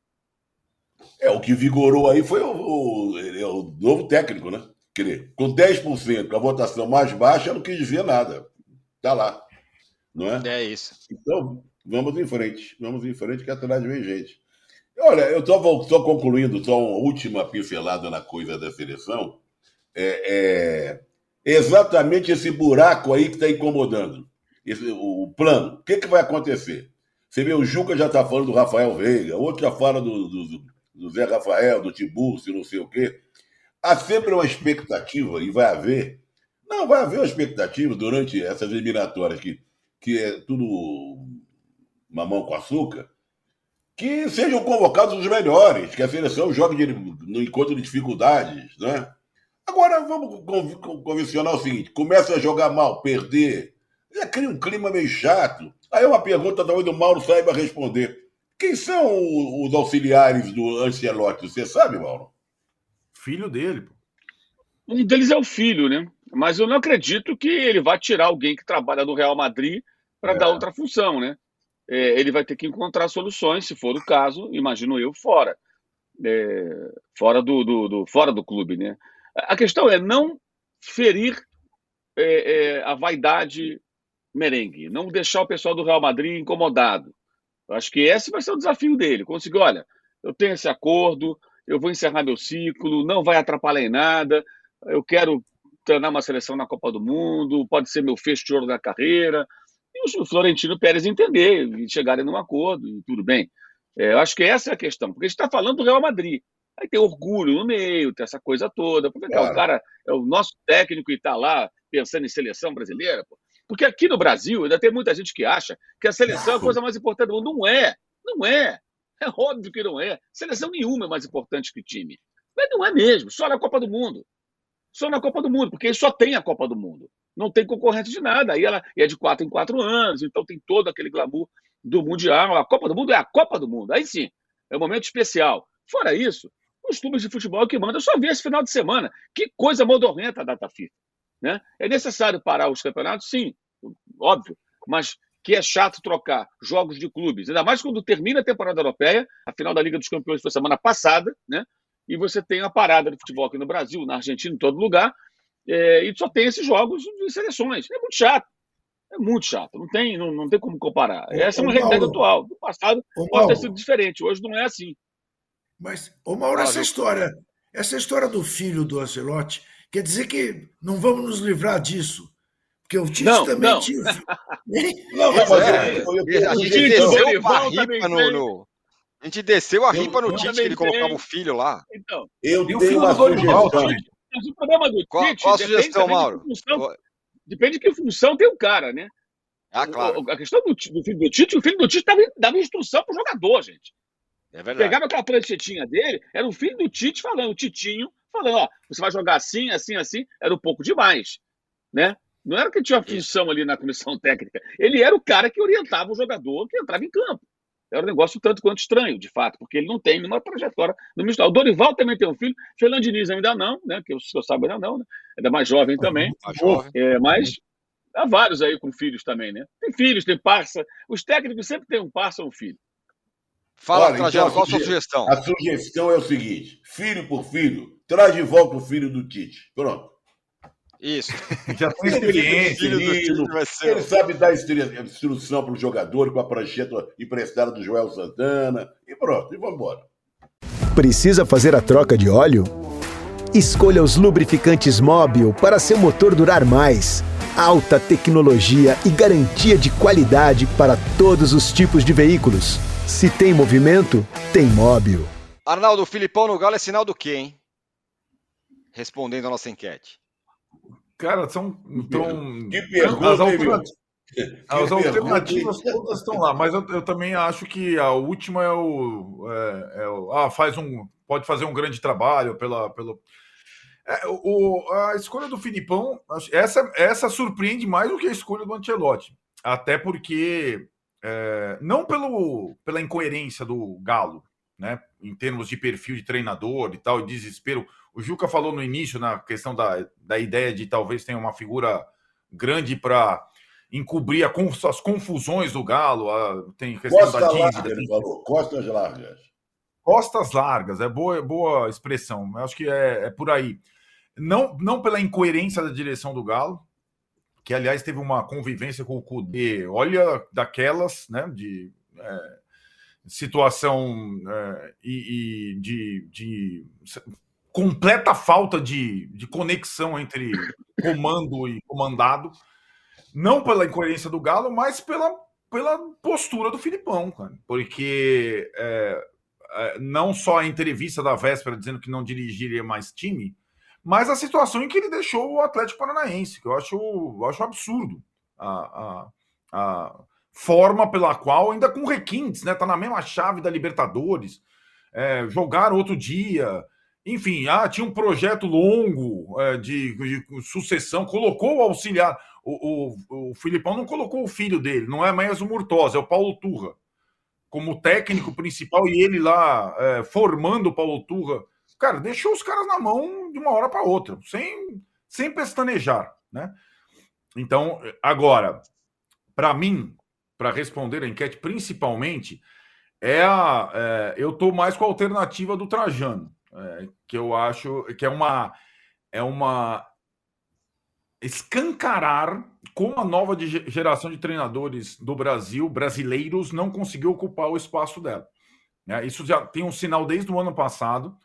É, o que vigorou aí foi o, o, é o novo técnico, né? Quer com 10% a votação mais baixa, não quis dizer nada. Tá lá. Não é? É isso. Então, vamos em frente. Vamos em frente, que atrás vem gente. Olha, eu estou concluindo só uma última pincelada na coisa da seleção. É, é exatamente esse buraco aí que está incomodando. Esse, o plano. O que, que vai acontecer? Você vê, o Juca já está falando do Rafael Veiga, outro já fala do, do, do Zé Rafael, do Tiburcio, não sei o quê. Há sempre uma expectativa, e vai haver. Não, vai haver uma expectativa durante essas eliminatórias que, que é tudo mamão com açúcar, que sejam convocados os melhores, que a seleção jogue de, no encontro de dificuldades, né? Agora vamos convencionar o seguinte: começa a jogar mal, perder, já cria um clima meio chato. Aí uma pergunta talvez o Mauro saiba responder. Quem são os auxiliares do Ancelotti? Você sabe, Mauro? Filho dele. Um deles é o filho, né? Mas eu não acredito que ele vá tirar alguém que trabalha no Real Madrid para é. dar outra função, né? É, ele vai ter que encontrar soluções, se for o caso, imagino eu, fora. É, fora, do, do, do, fora do clube, né? A questão é não ferir é, é a vaidade merengue, não deixar o pessoal do Real Madrid incomodado. Eu acho que esse vai ser o desafio dele. Conseguir, olha, eu tenho esse acordo, eu vou encerrar meu ciclo, não vai atrapalhar em nada, eu quero treinar uma seleção na Copa do Mundo, pode ser meu fecho de ouro da carreira. E o Florentino Pérez entender e chegarem num acordo, e tudo bem. É, eu acho que essa é a questão, porque a gente está falando do Real Madrid. Aí tem orgulho no meio, tem essa coisa toda. Porque claro. o cara é o nosso técnico e está lá pensando em seleção brasileira. Pô. Porque aqui no Brasil ainda tem muita gente que acha que a seleção é a coisa mais importante do mundo. Não é. Não é. É óbvio que não é. Seleção nenhuma é mais importante que time. Mas não é mesmo. Só na Copa do Mundo. Só na Copa do Mundo, porque só tem a Copa do Mundo. Não tem concorrente de nada. Aí ela é de quatro em quatro anos, então tem todo aquele glamour do Mundial. A Copa do Mundo é a Copa do Mundo. Aí sim, é um momento especial. Fora isso, os clubes de futebol que mandam, eu só vi esse final de semana. Que coisa modorrenta a data FIFA. Né? É necessário parar os campeonatos? Sim, óbvio, mas que é chato trocar jogos de clubes, ainda mais quando termina a temporada europeia, a final da Liga dos Campeões foi semana passada, né? E você tem a parada de futebol aqui no Brasil, na Argentina, em todo lugar, é, e só tem esses jogos de seleções. É muito chato. É muito chato. Não tem, não, não tem como comparar. Essa é uma realidade atual. Do passado pode ter sido diferente. Hoje não é assim. Mas, ô Mauro, essa história, essa história do filho do Ancelotti Quer dizer que não vamos nos livrar disso. Porque o Tite não, também não. tinha. não, mas é, é, a gente desceu a ripa no, no, A gente desceu a ripa no Tite que ele colocava o filho lá. Então, eu tenho uma sugestão. Mas o problema do qual, Tite. Qual a sugestão, Mauro? De função, depende de que função tem o cara, né? Ah, claro. A questão do, do filho do Tite, o filho do Tite dava, dava instrução para o jogador, gente. É verdade. Pegava aquela pranchetinha dele, era o filho do Tite falando, o Titinho falando, ó, você vai jogar assim, assim, assim, era um pouco demais, né? Não era que tinha função ali na comissão técnica. Ele era o cara que orientava o jogador que entrava em campo. Era um negócio tanto quanto estranho, de fato, porque ele não tem nenhuma trajetória no mistério. O Dorival também tem um filho, Fernando Diniz ainda não, né? Que eu, eu saiba ainda não, né? Ainda mais jovem também. Mais jovem. É, mas Há vários aí com filhos também, né? Tem filhos, tem parça. Os técnicos sempre têm um parça ou um filho. Fala, Olha, Trajano, então, qual a sua sugestão? A sugestão é o seguinte: filho por filho, traz de volta o filho do Tite. Pronto. Isso. Já tem experiência. Ele sabe dar instrução para o jogador com a prancheta emprestada do Joel Santana. E pronto, e vamos embora. Precisa fazer a troca de óleo? Escolha os lubrificantes Móbil para seu motor durar mais. Alta tecnologia e garantia de qualidade para todos os tipos de veículos. Se tem movimento, tem Móbil. Arnaldo, Filipão no Galo é sinal do quê, hein? Respondendo a nossa enquete. Cara, são. Então, que pergunta, as alternativas, as alternativas todas estão lá, mas eu, eu, também acho que a última é o, é, é o, Ah, faz um. Pode fazer um grande trabalho pela. Pelo, é, o, a escolha do Filipão, essa, essa surpreende mais do que a escolha do Ancelotti. Até porque. É, não pelo, pela incoerência do Galo, né? Em termos de perfil de treinador e tal, e desespero. O Juca falou no início na questão da, da ideia de talvez tenha uma figura grande para encobrir a, as confusões do Galo. A, tem questão Costa da dívida. Larga, ele falou. Costas largas. Costas largas, é boa, boa expressão. Eu acho que é, é por aí. Não, não pela incoerência da direção do Galo, que aliás teve uma convivência com o Cudê, olha, daquelas, né, de é, situação é, e, e de, de, completa falta de, de conexão entre comando e comandado, não pela incoerência do Galo, mas pela, pela postura do Filipão, cara. porque é, é, não só a entrevista da véspera dizendo que não dirigiria mais time, mas a situação em que ele deixou o Atlético Paranaense, que eu acho, eu acho absurdo. A, a, a forma pela qual, ainda com requintes, né? Tá na mesma chave da Libertadores. É, jogar outro dia, enfim, ah, tinha um projeto longo é, de, de, sucessão, colocou o auxiliar. O, o, o, Filipão não colocou o filho dele, não é mais o Murtosa, é o Paulo Turra, como técnico principal e ele lá é, formando o Paulo Turra. Cara, deixou os caras na mão de uma hora para outra, sem, sem pestanejar, né? Então, agora, para mim, para responder a enquete, principalmente, é a. É, eu estou mais com a alternativa do Trajano é, que eu acho que é uma é uma escancarar como a nova de geração de treinadores do Brasil, brasileiros, não conseguiu ocupar o espaço dela. É, isso já tem um sinal desde o ano passado,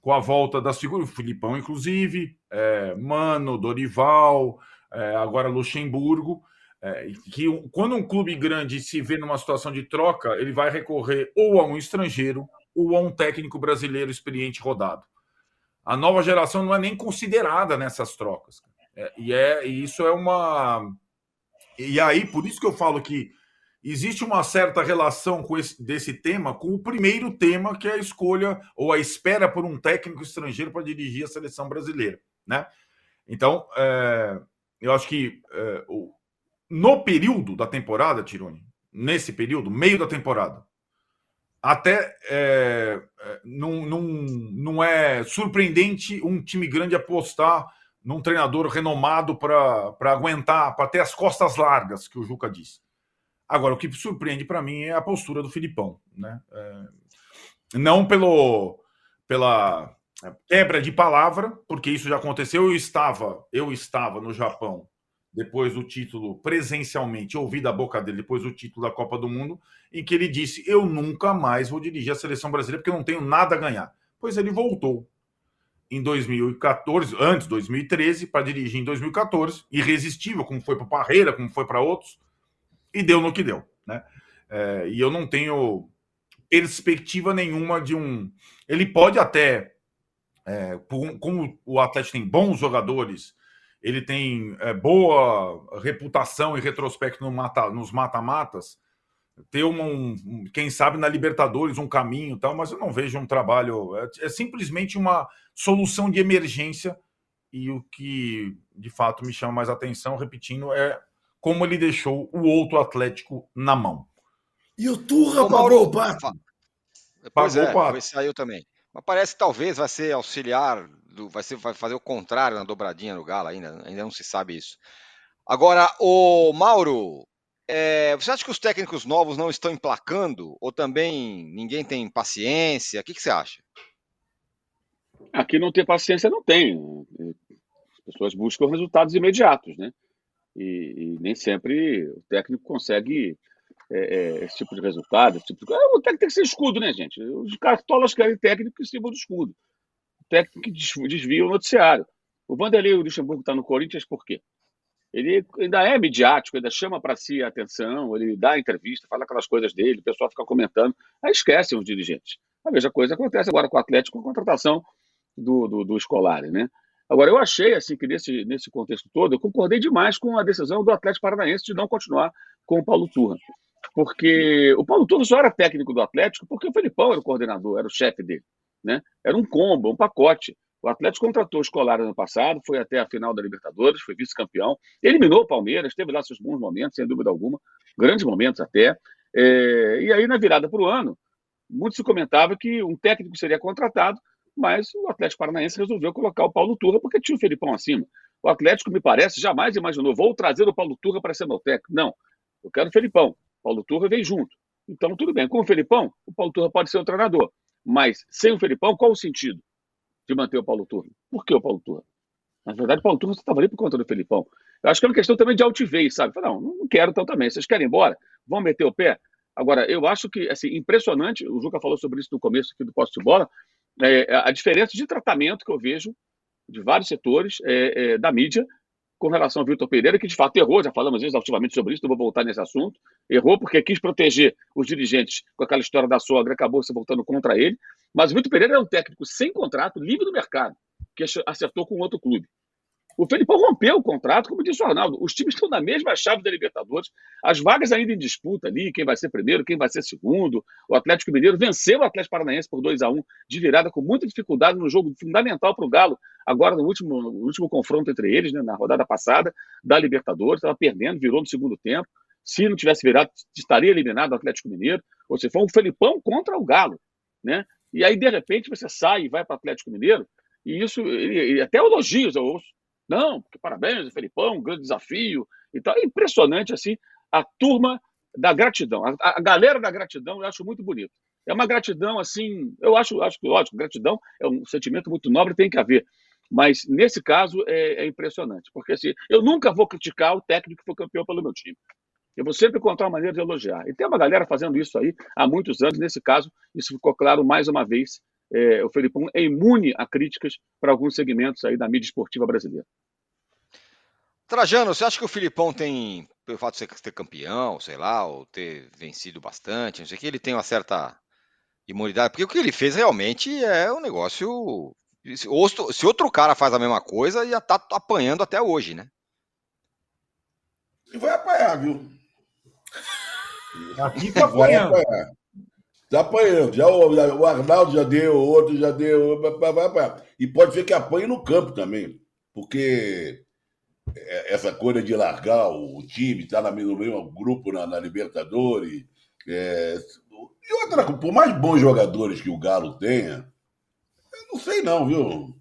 com a volta das figuras, o Filipão, inclusive, é, Mano, Dorival, é, agora Luxemburgo, é, que quando um clube grande se vê numa situação de troca, ele vai recorrer ou a um estrangeiro ou a um técnico brasileiro experiente rodado. A nova geração não é nem considerada nessas trocas. É, e, é, e isso é uma. E aí, por isso que eu falo que existe uma certa relação com esse, desse tema com o primeiro tema, que é a escolha ou a espera por um técnico estrangeiro para dirigir a seleção brasileira. Né? Então, é, eu acho que é, no período da temporada, Tironi, nesse período, meio da temporada, até é, é, não, não, não é surpreendente um time grande apostar num treinador renomado para aguentar, para ter as costas largas, que o Juca disse. Agora, o que surpreende para mim é a postura do Filipão. Né? É, não pelo, pela quebra de palavra, porque isso já aconteceu. Eu estava, eu estava no Japão depois do título presencialmente, ouvi da boca dele depois do título da Copa do Mundo, em que ele disse: Eu nunca mais vou dirigir a seleção brasileira porque eu não tenho nada a ganhar. Pois ele voltou em 2014, antes de 2013, para dirigir em 2014, irresistível, como foi para Parreira, como foi para outros, e deu no que deu. Né? É, e eu não tenho perspectiva nenhuma de um. Ele pode até, é, como o Atlético tem bons jogadores ele tem é, boa reputação e retrospecto no mata, nos mata-matas, ter um, um, quem sabe na Libertadores um caminho tal, mas eu não vejo um trabalho. É, é, simplesmente uma solução de emergência e o que de fato me chama mais atenção, repetindo, é como ele deixou o outro Atlético na mão. E o Turra parou o pato. Pois é, o pato. saiu também. Mas parece que talvez vai ser auxiliar do, vai, ser, vai fazer o contrário na dobradinha no Galo ainda, ainda não se sabe isso. Agora, o Mauro, é, você acha que os técnicos novos não estão emplacando? Ou também ninguém tem paciência? O que, que você acha? Aqui não ter paciência não tem. As pessoas buscam resultados imediatos, né? E, e nem sempre o técnico consegue é, é, esse tipo de resultado. Esse tipo de... Ah, o técnico tem que ser escudo, né, gente? Os cartolas querem técnico que sirva do escudo. O técnico que desvia o noticiário. O Vanderlei Luxemburgo está no Corinthians por quê? ele ainda é midiático, ainda chama para si a atenção, ele dá entrevista, fala aquelas coisas dele, o pessoal fica comentando, aí esquecem os dirigentes. A mesma coisa acontece agora com o Atlético, com a contratação do, do, do né? Agora, eu achei, assim, que nesse, nesse contexto todo, eu concordei demais com a decisão do Atlético Paranaense de não continuar com o Paulo Turra. Porque o Paulo Turra só era técnico do Atlético porque o Felipão era o coordenador, era o chefe dele, né? Era um combo, um pacote. O Atlético contratou o Escolar ano passado, foi até a final da Libertadores, foi vice-campeão, eliminou o Palmeiras, teve lá seus bons momentos, sem dúvida alguma, grandes momentos até. É, e aí, na virada para o ano, muito se comentava que um técnico seria contratado, mas o Atlético Paranaense resolveu colocar o Paulo Turra porque tinha o Felipão acima. O Atlético, me parece, jamais imaginou, vou trazer o Paulo Turra para ser meu técnico. Não, eu quero o Felipão. O Paulo Turra vem junto. Então, tudo bem. Com o Felipão, o Paulo Turra pode ser o treinador. Mas sem o Felipão, qual o sentido? de manter o Paulo Turra. Por que o Paulo Turra? Na verdade, o Paulo Turra estava ali por conta do Felipão. Eu acho que é uma questão também de altivez, sabe? Não, não quero então também. Vocês querem ir embora? Vão meter o pé? Agora, eu acho que, assim, impressionante, o Juca falou sobre isso no começo aqui do posto de bola, é, a diferença de tratamento que eu vejo de vários setores é, é, da mídia com relação ao Vitor Pereira, que de fato errou, já falamos exaustivamente sobre isso, não vou voltar nesse assunto. Errou porque quis proteger os dirigentes com aquela história da sogra, acabou se voltando contra ele. Mas o Vitor Pereira é um técnico sem contrato, livre do mercado, que acertou com outro clube. O Felipão rompeu o contrato, como disse o Arnaldo. Os times estão na mesma chave da Libertadores, as vagas ainda em disputa ali, quem vai ser primeiro, quem vai ser segundo. O Atlético Mineiro venceu o Atlético Paranaense por 2 a 1 de virada com muita dificuldade no jogo fundamental para o Galo, agora no último, no último confronto entre eles, né, na rodada passada da Libertadores, estava perdendo, virou no segundo tempo. Se não tivesse virado, estaria eliminado o Atlético Mineiro. Ou seja, foi um Felipão contra o Galo. Né? E aí, de repente, você sai e vai para o Atlético Mineiro, e isso, até elogios eu ouço. Não, porque parabéns, Felipão, um grande desafio e tal. É impressionante, assim, a turma da gratidão. A, a, galera da gratidão eu acho muito bonito. É uma gratidão, assim, eu acho, acho que, lógico, gratidão é um sentimento muito nobre, tem que haver. Mas, nesse caso, é, é impressionante. Porque, assim, eu nunca vou criticar o técnico que foi campeão pelo meu time. Eu vou sempre encontrar uma maneira de elogiar. E tem uma galera fazendo isso aí há muitos anos. Nesse caso, isso ficou claro mais uma vez é, o Felipão é imune a críticas para alguns segmentos aí da mídia esportiva brasileira. Trajano, você acha que o Filipão tem, pelo fato de ser campeão, sei lá, ou ter vencido bastante, não sei o que, ele tem uma certa imunidade? Porque o que ele fez realmente é um negócio. Se outro cara faz a mesma coisa, já tá apanhando até hoje, né? E vai apanhar, viu? Aqui tá apanhando. Vai apanhar. Tá apanhando. Já, o, o Arnaldo já deu, o outro já deu. Vai apanhar. E pode ser que apanhe no campo também. Porque é, essa coisa de largar o time, estar tá no mesmo grupo na, na Libertadores. É... E outra, por mais bons jogadores que o Galo tenha, não sei não, viu?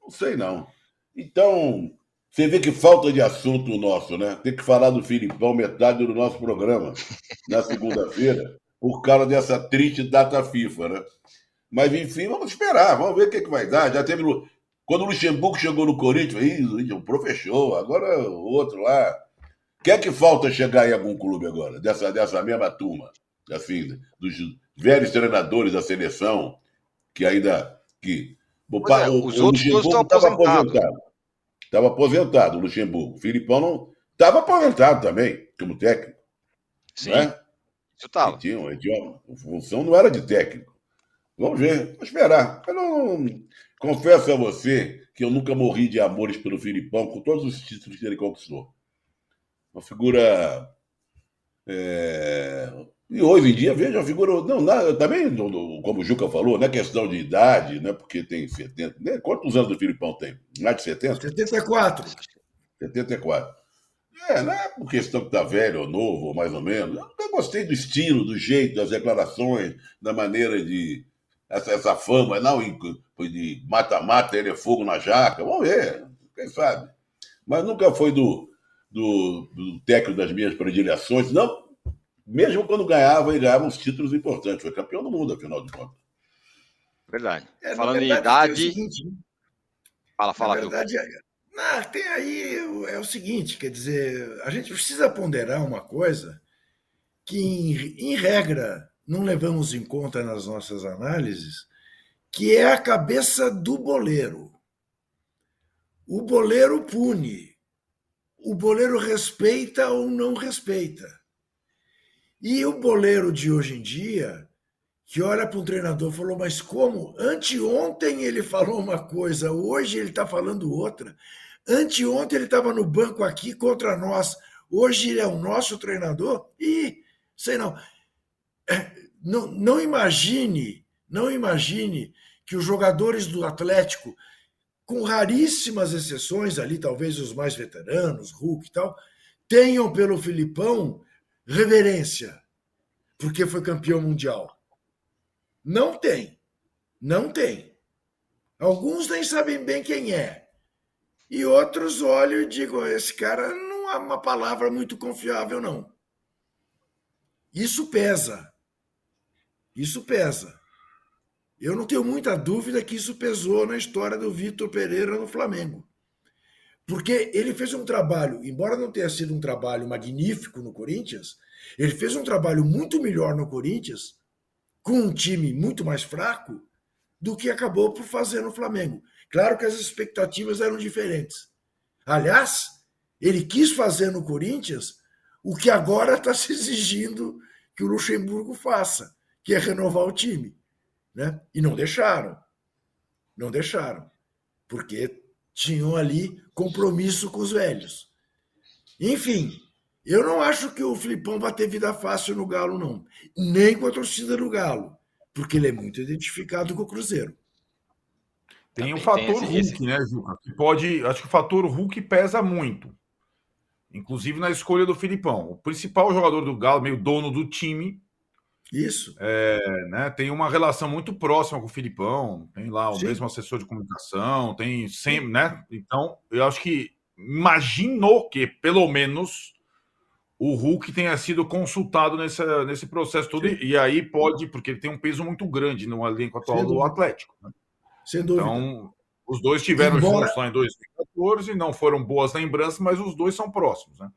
Não sei não. Então, você vê que falta de assunto nosso, né? Tem que falar do Filipão metade do nosso programa na segunda-feira por causa dessa triste data FIFA, né? Mas enfim, vamos esperar, vamos ver o que, que vai dar. Já teve. Quando o Luxemburgo chegou no Corinthians, Ih, o professor, agora o outro lá. O que é que falta chegar em algum clube agora? Dessa, dessa mesma turma, assim, dos velhos treinadores da seleção, que ainda. Que, o, é, o, os o outros estão aposentados. Estava aposentado, o Luxemburgo. O Filipão não. Estava aposentado também, como técnico. Sim. Né? Isso estava. Tinha, tinha, a função não era de técnico. Vamos ver, vamos esperar. Eu não, confesso a você que eu nunca morri de amores pelo Filipão, com todos os títulos que ele conquistou. Uma figura. É... E hoje em dia, veja, uma figura. Não, não, também, como o Juca falou, não é questão de idade, né? Porque tem 70. Né? Quantos anos o Filipão tem? Mais de 70? 74. 74. É, não é por questão que tá velho ou novo, ou mais ou menos. Eu gostei do estilo, do jeito, das declarações, da maneira de. Essa, essa fama, não de mata-mata, ele é fogo na jaca. Vamos ver, quem sabe. Mas nunca foi do. do, do técnico das minhas predileções. Não, mesmo quando ganhava, ele ganhava uns títulos importantes. Foi campeão do mundo, afinal de contas. Verdade. É, Falando verdade, em idade. Seguinte, né? fala, fala. Na verdade, é, não, tem aí é o seguinte, quer dizer, a gente precisa ponderar uma coisa que, em, em regra, não levamos em conta nas nossas análises, que é a cabeça do boleiro. O boleiro pune, o boleiro respeita ou não respeita. E o boleiro de hoje em dia, que olha para um treinador e falou, mas como? Anteontem ele falou uma coisa, hoje ele está falando outra. Anteontem ele estava no banco aqui contra nós, hoje ele é o nosso treinador? E, sei não, é, não, não imagine, não imagine que os jogadores do Atlético com raríssimas exceções ali, talvez os mais veteranos, Hulk e tal, tenham pelo Filipão reverência, porque foi campeão mundial. Não tem. Não tem. Alguns nem sabem bem quem é. E outros olham e digam: esse cara não é uma palavra muito confiável, não. Isso pesa. Isso pesa. Eu não tenho muita dúvida que isso pesou na história do Vitor Pereira no Flamengo. Porque ele fez um trabalho, embora não tenha sido um trabalho magnífico no Corinthians, ele fez um trabalho muito melhor no Corinthians, com um time muito mais fraco, do que acabou por fazer no Flamengo. Claro que as expectativas eram diferentes. Aliás, ele quis fazer no Corinthians o que agora está se exigindo que o Luxemburgo faça, que é renovar o time. Né? E não deixaram. Não deixaram. Porque tinham ali compromisso com os velhos. Enfim, eu não acho que o Filipão vai ter vida fácil no Galo, não. Nem com a torcida do Galo. Porque ele é muito identificado com o Cruzeiro. Tem o fator tem esse, Hulk, esse... né, Juca? Que pode. Acho que o fator Hulk pesa muito. Inclusive na escolha do Filipão. O principal jogador do Galo, meio dono do time, isso. É, né, tem uma relação muito próxima com o Filipão, tem lá o Sim. mesmo assessor de comunicação, tem sempre, né? Então, eu acho que imaginou que, pelo menos, o Hulk tenha sido consultado nesse, nesse processo todo, Sim. e aí pode, porque ele tem um peso muito grande no elenco atual do Atlético. Né? Sem dúvida. Então, os dois estiveram embora... juntos lá em 2014, não foram boas lembranças, mas os dois são próximos. Né?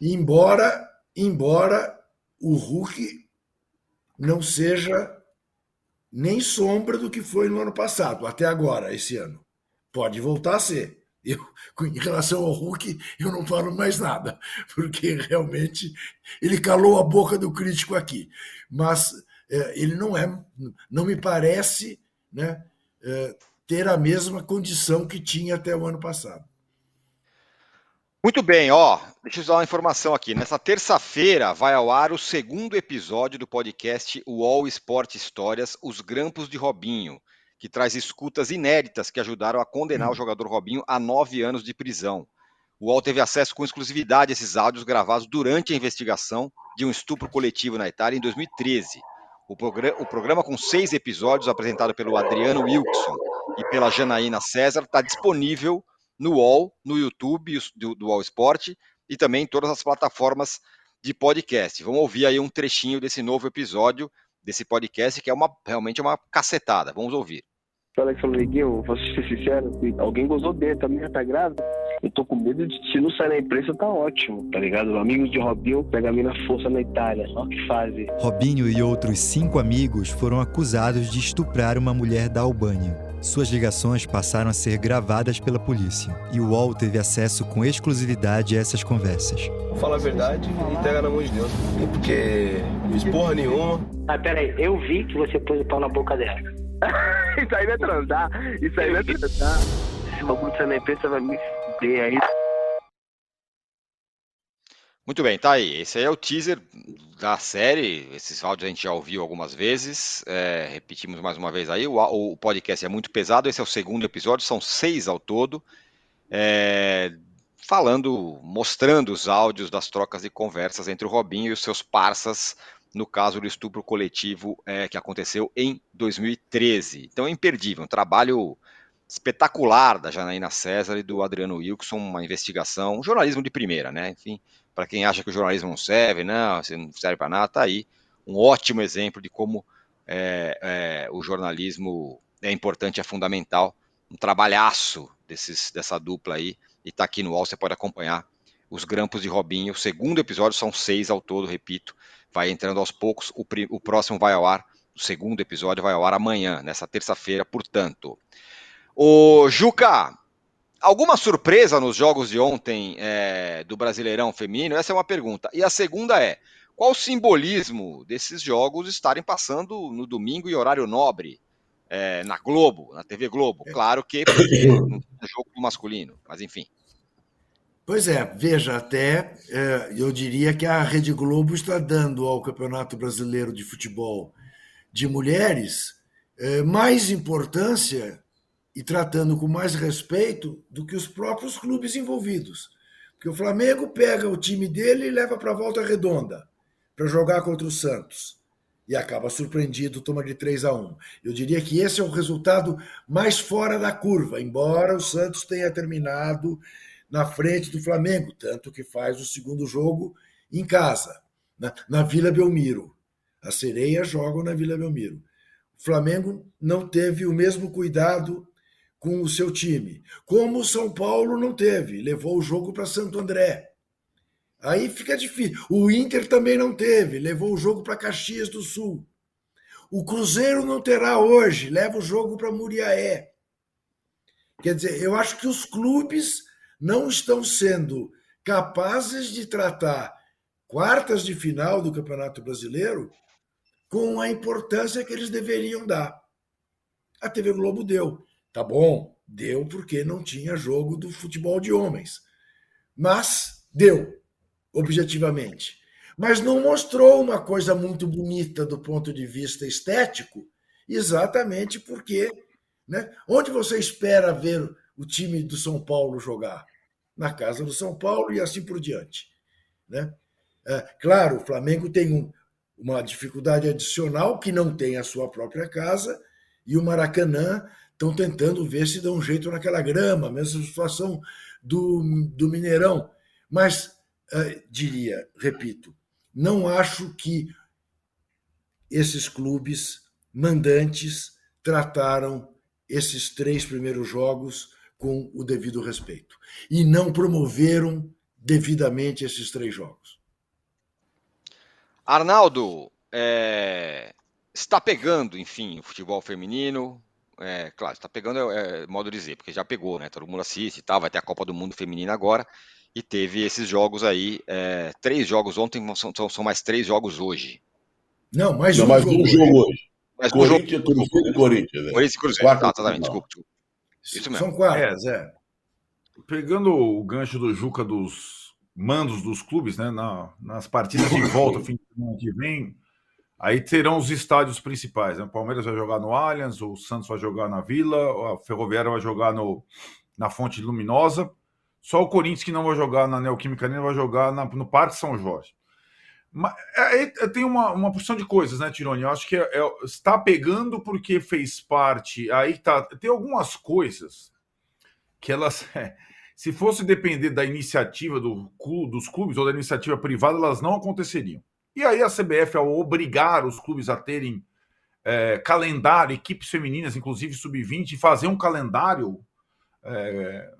Embora, embora o Hulk não seja nem sombra do que foi no ano passado, até agora, esse ano. Pode voltar a ser. Eu, em relação ao Hulk, eu não falo mais nada, porque realmente ele calou a boca do crítico aqui. Mas é, ele não é, não me parece né, ter a mesma condição que tinha até o ano passado. Muito bem, ó. Deixa eu dar uma informação aqui. Nessa terça-feira vai ao ar o segundo episódio do podcast UOL Esporte Histórias, Os Grampos de Robinho, que traz escutas inéditas que ajudaram a condenar o jogador Robinho a nove anos de prisão. O UOL teve acesso com exclusividade a esses áudios gravados durante a investigação de um estupro coletivo na Itália em 2013. O, programa, o programa com seis episódios, apresentado pelo Adriano Wilson e pela Janaína César, está disponível no UOL, no YouTube do, do UOL Esporte e também em todas as plataformas de podcast. Vamos ouvir aí um trechinho desse novo episódio desse podcast que é uma realmente uma cacetada. Vamos ouvir. Fala que falou, Neguinho, vou ser sincero, alguém gozou dele, também tá grávida. Eu tô com medo de se não sair na imprensa, tá ótimo, tá ligado? Amigos de Robinho pega a mina força na Itália, o que fazem. Robinho e outros cinco amigos foram acusados de estuprar uma mulher da Albânia. Suas ligações passaram a ser gravadas pela polícia e o UOL teve acesso com exclusividade a essas conversas. Fala a verdade e entrega na mão de Deus. Porque fiz porra nenhuma. Ah, peraí, eu vi que você pôs o pau na boca dela. isso aí vai transar. Isso aí vai transar. Esse bagulho de imprensa vai me fuder aí. Muito bem, tá aí. Esse aí é o teaser da série. Esses áudios a gente já ouviu algumas vezes. É, repetimos mais uma vez aí. O, o, podcast é muito pesado. Esse é o segundo episódio, são seis ao todo. É, falando, mostrando os áudios das trocas de conversas entre o Robinho e os seus parças no caso do estupro coletivo é, que aconteceu em 2013. Então é imperdível, um trabalho espetacular da Janaína César e do Adriano Wilson, uma investigação, um jornalismo de primeira, né? Enfim, para quem acha que o jornalismo não serve, não, não serve para nada, tá aí um ótimo exemplo de como é, é, o jornalismo é importante, é fundamental, um trabalhaço desses, dessa dupla aí, e tá aqui no UOL, você pode acompanhar os grampos de Robinho, o segundo episódio, são seis ao todo, repito, vai entrando aos poucos, o, o próximo vai ao ar, o segundo episódio vai ao ar amanhã, nessa terça-feira, portanto. O Juca, alguma surpresa nos jogos de ontem é, do Brasileirão Feminino? Essa é uma pergunta. E a segunda é: qual o simbolismo desses jogos estarem passando no domingo em horário nobre? É, na Globo, na TV Globo. Claro que no jogo masculino, mas enfim. Pois é, veja, até é, eu diria que a Rede Globo está dando ao Campeonato Brasileiro de Futebol de Mulheres é, mais importância e tratando com mais respeito do que os próprios clubes envolvidos. Porque o Flamengo pega o time dele e leva para a volta redonda para jogar contra o Santos. E acaba surpreendido, toma de 3 a 1. Eu diria que esse é o resultado mais fora da curva, embora o Santos tenha terminado na frente do Flamengo, tanto que faz o segundo jogo em casa, na, na Vila Belmiro. As sereias jogam na Vila Belmiro. O Flamengo não teve o mesmo cuidado com o seu time, como o São Paulo não teve, levou o jogo para Santo André. Aí fica difícil. O Inter também não teve, levou o jogo para Caxias do Sul. O Cruzeiro não terá hoje, leva o jogo para Muriaé. Quer dizer, eu acho que os clubes não estão sendo capazes de tratar quartas de final do Campeonato Brasileiro com a importância que eles deveriam dar. A TV Globo deu. Tá bom, deu porque não tinha jogo do futebol de homens. Mas deu, objetivamente. Mas não mostrou uma coisa muito bonita do ponto de vista estético, exatamente porque. Né, onde você espera ver o time do São Paulo jogar? Na casa do São Paulo e assim por diante. Né? É, claro, o Flamengo tem um, uma dificuldade adicional que não tem a sua própria casa, e o Maracanã estão tentando ver se dão um jeito naquela grama, mesma situação do, do Mineirão. Mas, uh, diria, repito, não acho que esses clubes mandantes trataram esses três primeiros jogos com o devido respeito e não promoveram devidamente esses três jogos. Arnaldo, é, está pegando, enfim, o futebol feminino, é, claro, está pegando é, é, modo de dizer, porque já pegou, né? Todo mundo assiste e tal, vai ter a Copa do Mundo Feminina agora. E teve esses jogos aí, é, três jogos ontem, são, são, mais três jogos hoje. Não, mais Não, um, mais jogo, um jogo hoje. Corinthians, um jogo. E Corinthians. Né? Corinthians e Cruzeiro, Quarto tá, exatamente, desculpa, desculpa. Isso mesmo. São quartas, é. Pegando o gancho do Juca dos mandos dos clubes, né? na- nas partidas de volta, fim de semana que vem, aí terão os estádios principais. Né? O Palmeiras vai jogar no Allianz, o Santos vai jogar na Vila, a Ferroviária vai jogar no, na Fonte Luminosa. Só o Corinthians que não vai jogar na Neoquímica Arena vai jogar na- no Parque São Jorge. Mas é, é, tem uma, uma porção de coisas, né, Tironi? Eu acho que é- é- está pegando porque fez parte. Aí tá. Tem algumas coisas que elas. se fosse depender da iniciativa do, dos clubes ou da iniciativa privada, elas não aconteceriam. E aí a CBF, ao obrigar os clubes a terem é, calendário, equipes femininas, inclusive sub-20, e fazer um calendário, é,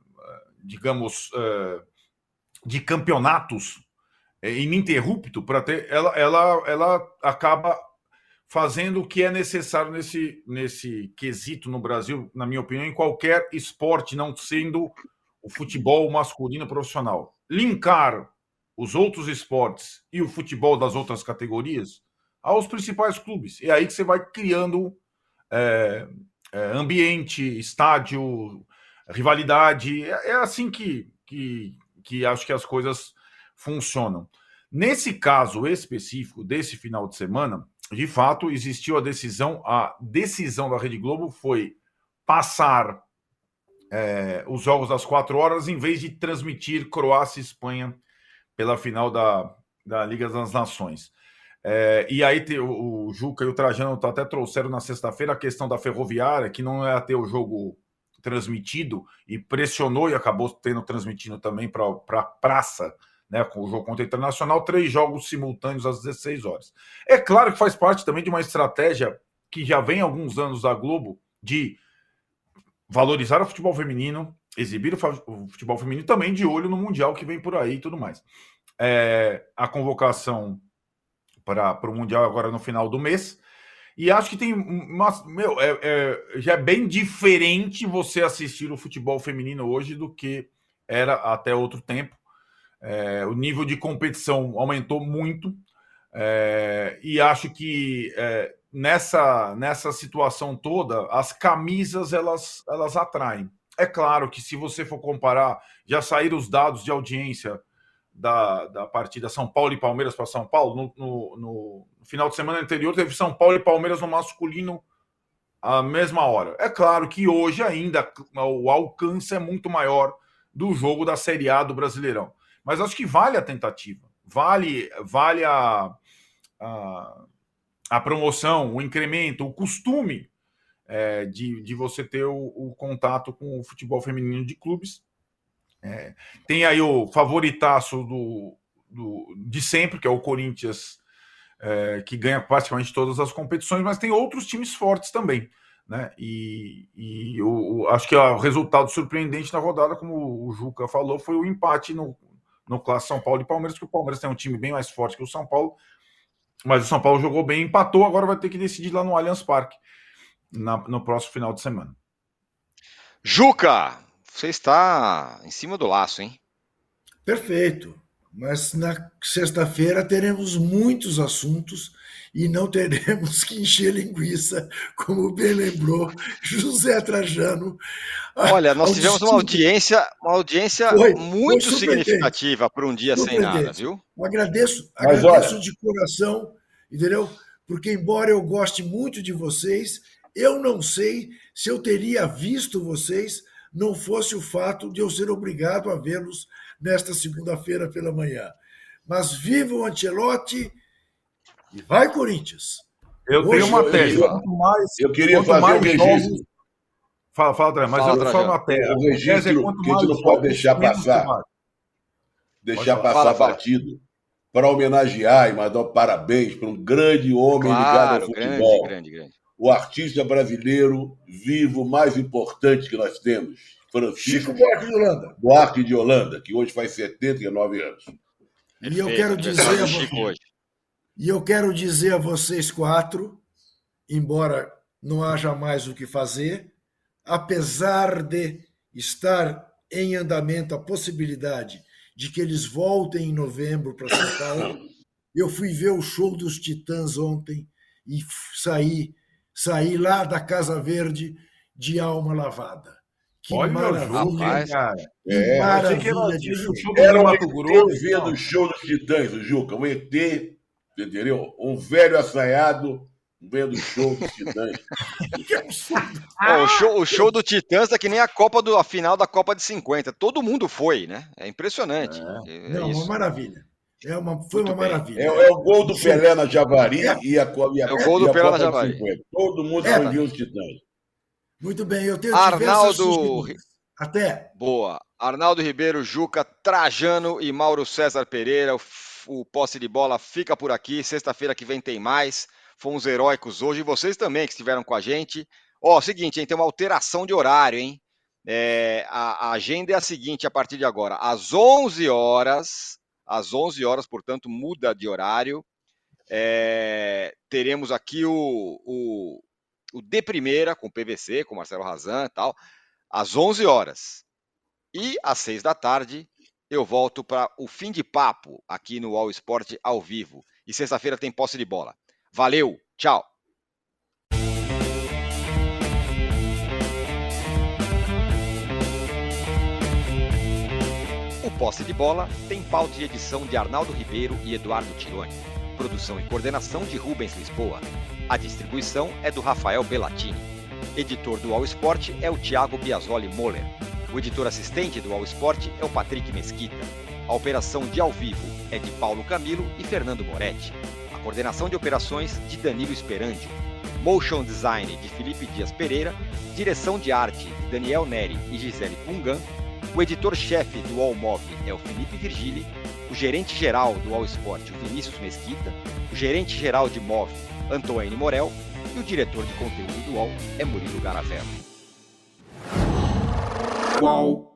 digamos, é, de campeonatos é, ininterrupto para ter, ela, ela, ela acaba fazendo o que é necessário nesse, nesse quesito no Brasil, na minha opinião, em qualquer esporte, não sendo o futebol masculino profissional. Linkar os outros esportes e o futebol das outras categorias aos principais clubes. É aí que você vai criando é, é, ambiente, estádio, rivalidade. É, é assim que, que, que acho que as coisas funcionam. Nesse caso específico desse final de semana, de fato, existiu a decisão. A decisão da Rede Globo foi passar é, os jogos das quatro horas em vez de transmitir Croácia e Espanha pela final da, da Liga das Nações. É, e aí te, o, Juca e o Trajano até trouxeram na sexta-feira a questão da ferroviária, que não ia ter o jogo transmitido e pressionou e acabou tendo transmitido também para a praça, né, com o jogo contra o Internacional, três jogos simultâneos às 16 horas. É claro que faz parte também de uma estratégia que já vem há alguns anos da Globo de valorizar o futebol feminino, exibir o futebol feminino também de olho no Mundial que vem por aí e tudo mais. É, a convocação para o Mundial agora no final do mês. E acho que tem uma, meu, é, é, já é bem diferente você assistir o futebol feminino hoje do que era até outro tempo. É, o nível de competição aumentou muito é, e acho que é, nessa, nessa situação toda as camisas elas, elas atraem. É claro que se você for comparar, já saíram os dados de audiência da, da partida São Paulo e Palmeiras para São Paulo. No, no, no, final de semana anterior, teve São Paulo e Palmeiras no masculino à mesma hora. É claro que hoje ainda o alcance é muito maior do jogo da Série A do Brasileirão. Mas acho que vale a tentativa, vale, vale a, a, a promoção, o incremento, o costume é, de, de você ter o, o contato com o futebol feminino de clubes é, tem aí o favoritaço do, do, de sempre, que é o Corinthians, é, que ganha praticamente todas as competições, mas tem outros times fortes também. Né? E, e eu, acho que o resultado surpreendente na rodada, como o Juca falou, foi o empate no, no clássico São Paulo e Palmeiras, que o Palmeiras tem um time bem mais forte que o São Paulo, mas o São Paulo jogou bem, empatou, agora vai ter que decidir lá no Allianz Parque na, no próximo final de semana. Juca, você está em cima do laço, hein? Perfeito. Mas na sexta-feira teremos muitos assuntos e não teremos que encher linguiça, como bem lembrou José Trajano. Olha, nós tivemos uma audiência, uma audiência foi, muito foi significativa para um dia sem nada, viu? Eu agradeço, Mas agradeço olha... de coração, entendeu? Porque embora eu goste muito de vocês, eu não sei se eu teria visto vocês não fosse o fato de eu ser obrigado a vê-los nesta segunda-feira pela manhã. Mas viva o Ancelotti e vai Corinthians. Eu Hoje, tenho uma tese. Quanto mais, eu queria fazer mais um registro. Jogos... Fala, fala, André, mas fala, eu só uma tese. O registro é que a gente não pode deixar passar. Deixar passar fala, partido para homenagear e mandar parabéns para um grande homem claro, ligado ao futebol. Grande, grande, grande o artista brasileiro vivo mais importante que nós temos, Francisco Chico Buarque de Holanda. Buarque de Holanda, que hoje faz 79 anos. E eu quero dizer a vocês, e eu quero dizer a vocês quatro, embora não haja mais o que fazer, apesar de estar em andamento a possibilidade de que eles voltem em novembro para São Paulo, eu fui ver o show dos Titãs ontem e saí saí lá da Casa Verde de alma lavada. Que Olha maravilha, cara. Que é, maravilha de show. Era um Mato Grosso. vendo o show dos Titãs, o Juca, um ET, entendeu? Um velho assanhado vendo o show dos Titãs. o, show, o show do Titãs é que nem a Copa do a final da Copa de 50. Todo mundo foi, né? É impressionante. É. É Não, uma maravilha. É uma, foi Muito uma bem. maravilha. É, é, o gol do Pelé na Javari é. e a, e a, é o gol do Pelé na Javari. Todo mundo é, foi os Titãs. Muito bem, eu tenho Arnaldo. Até. Boa. Arnaldo Ribeiro, Juca, Trajano e Mauro César Pereira. O, o posse de bola fica por aqui. Sexta-feira que vem tem mais. Fomos heróicos hoje. E vocês também que estiveram com a gente. Ó, oh, seguinte, hein, tem uma alteração de horário, hein? É, a, a agenda é a seguinte a partir de agora. Às 11 horas, às 11 horas, portanto, muda de horário. É, teremos aqui o, o, o de primeira com PVC, com Marcelo Razan e tal, às 11 horas. E às 6 da tarde eu volto para o fim de papo aqui no All Sport ao vivo. E sexta-feira tem posse de bola. Valeu, tchau! Posse de Bola tem pauta de edição de Arnaldo Ribeiro e Eduardo Tironi. Produção e coordenação de Rubens Lisboa. A distribuição é do Rafael Bellatini. Editor do All Sport é o Thiago Biasoli Moller. O editor assistente do All Sport é o Patrick Mesquita. A operação de ao vivo é de Paulo Camilo e Fernando Moretti. A coordenação de operações de Danilo Esperandio. Motion Design de Felipe Dias Pereira, direção de arte de Daniel Neri e Gisele Pungan, o editor-chefe do All Move é o Felipe Virgili, o gerente-geral do All Sport, o Vinícius Mesquita, o gerente-geral de Move. Antoine Morel, e o diretor de conteúdo do UOL é Murilo Garavello. Qual?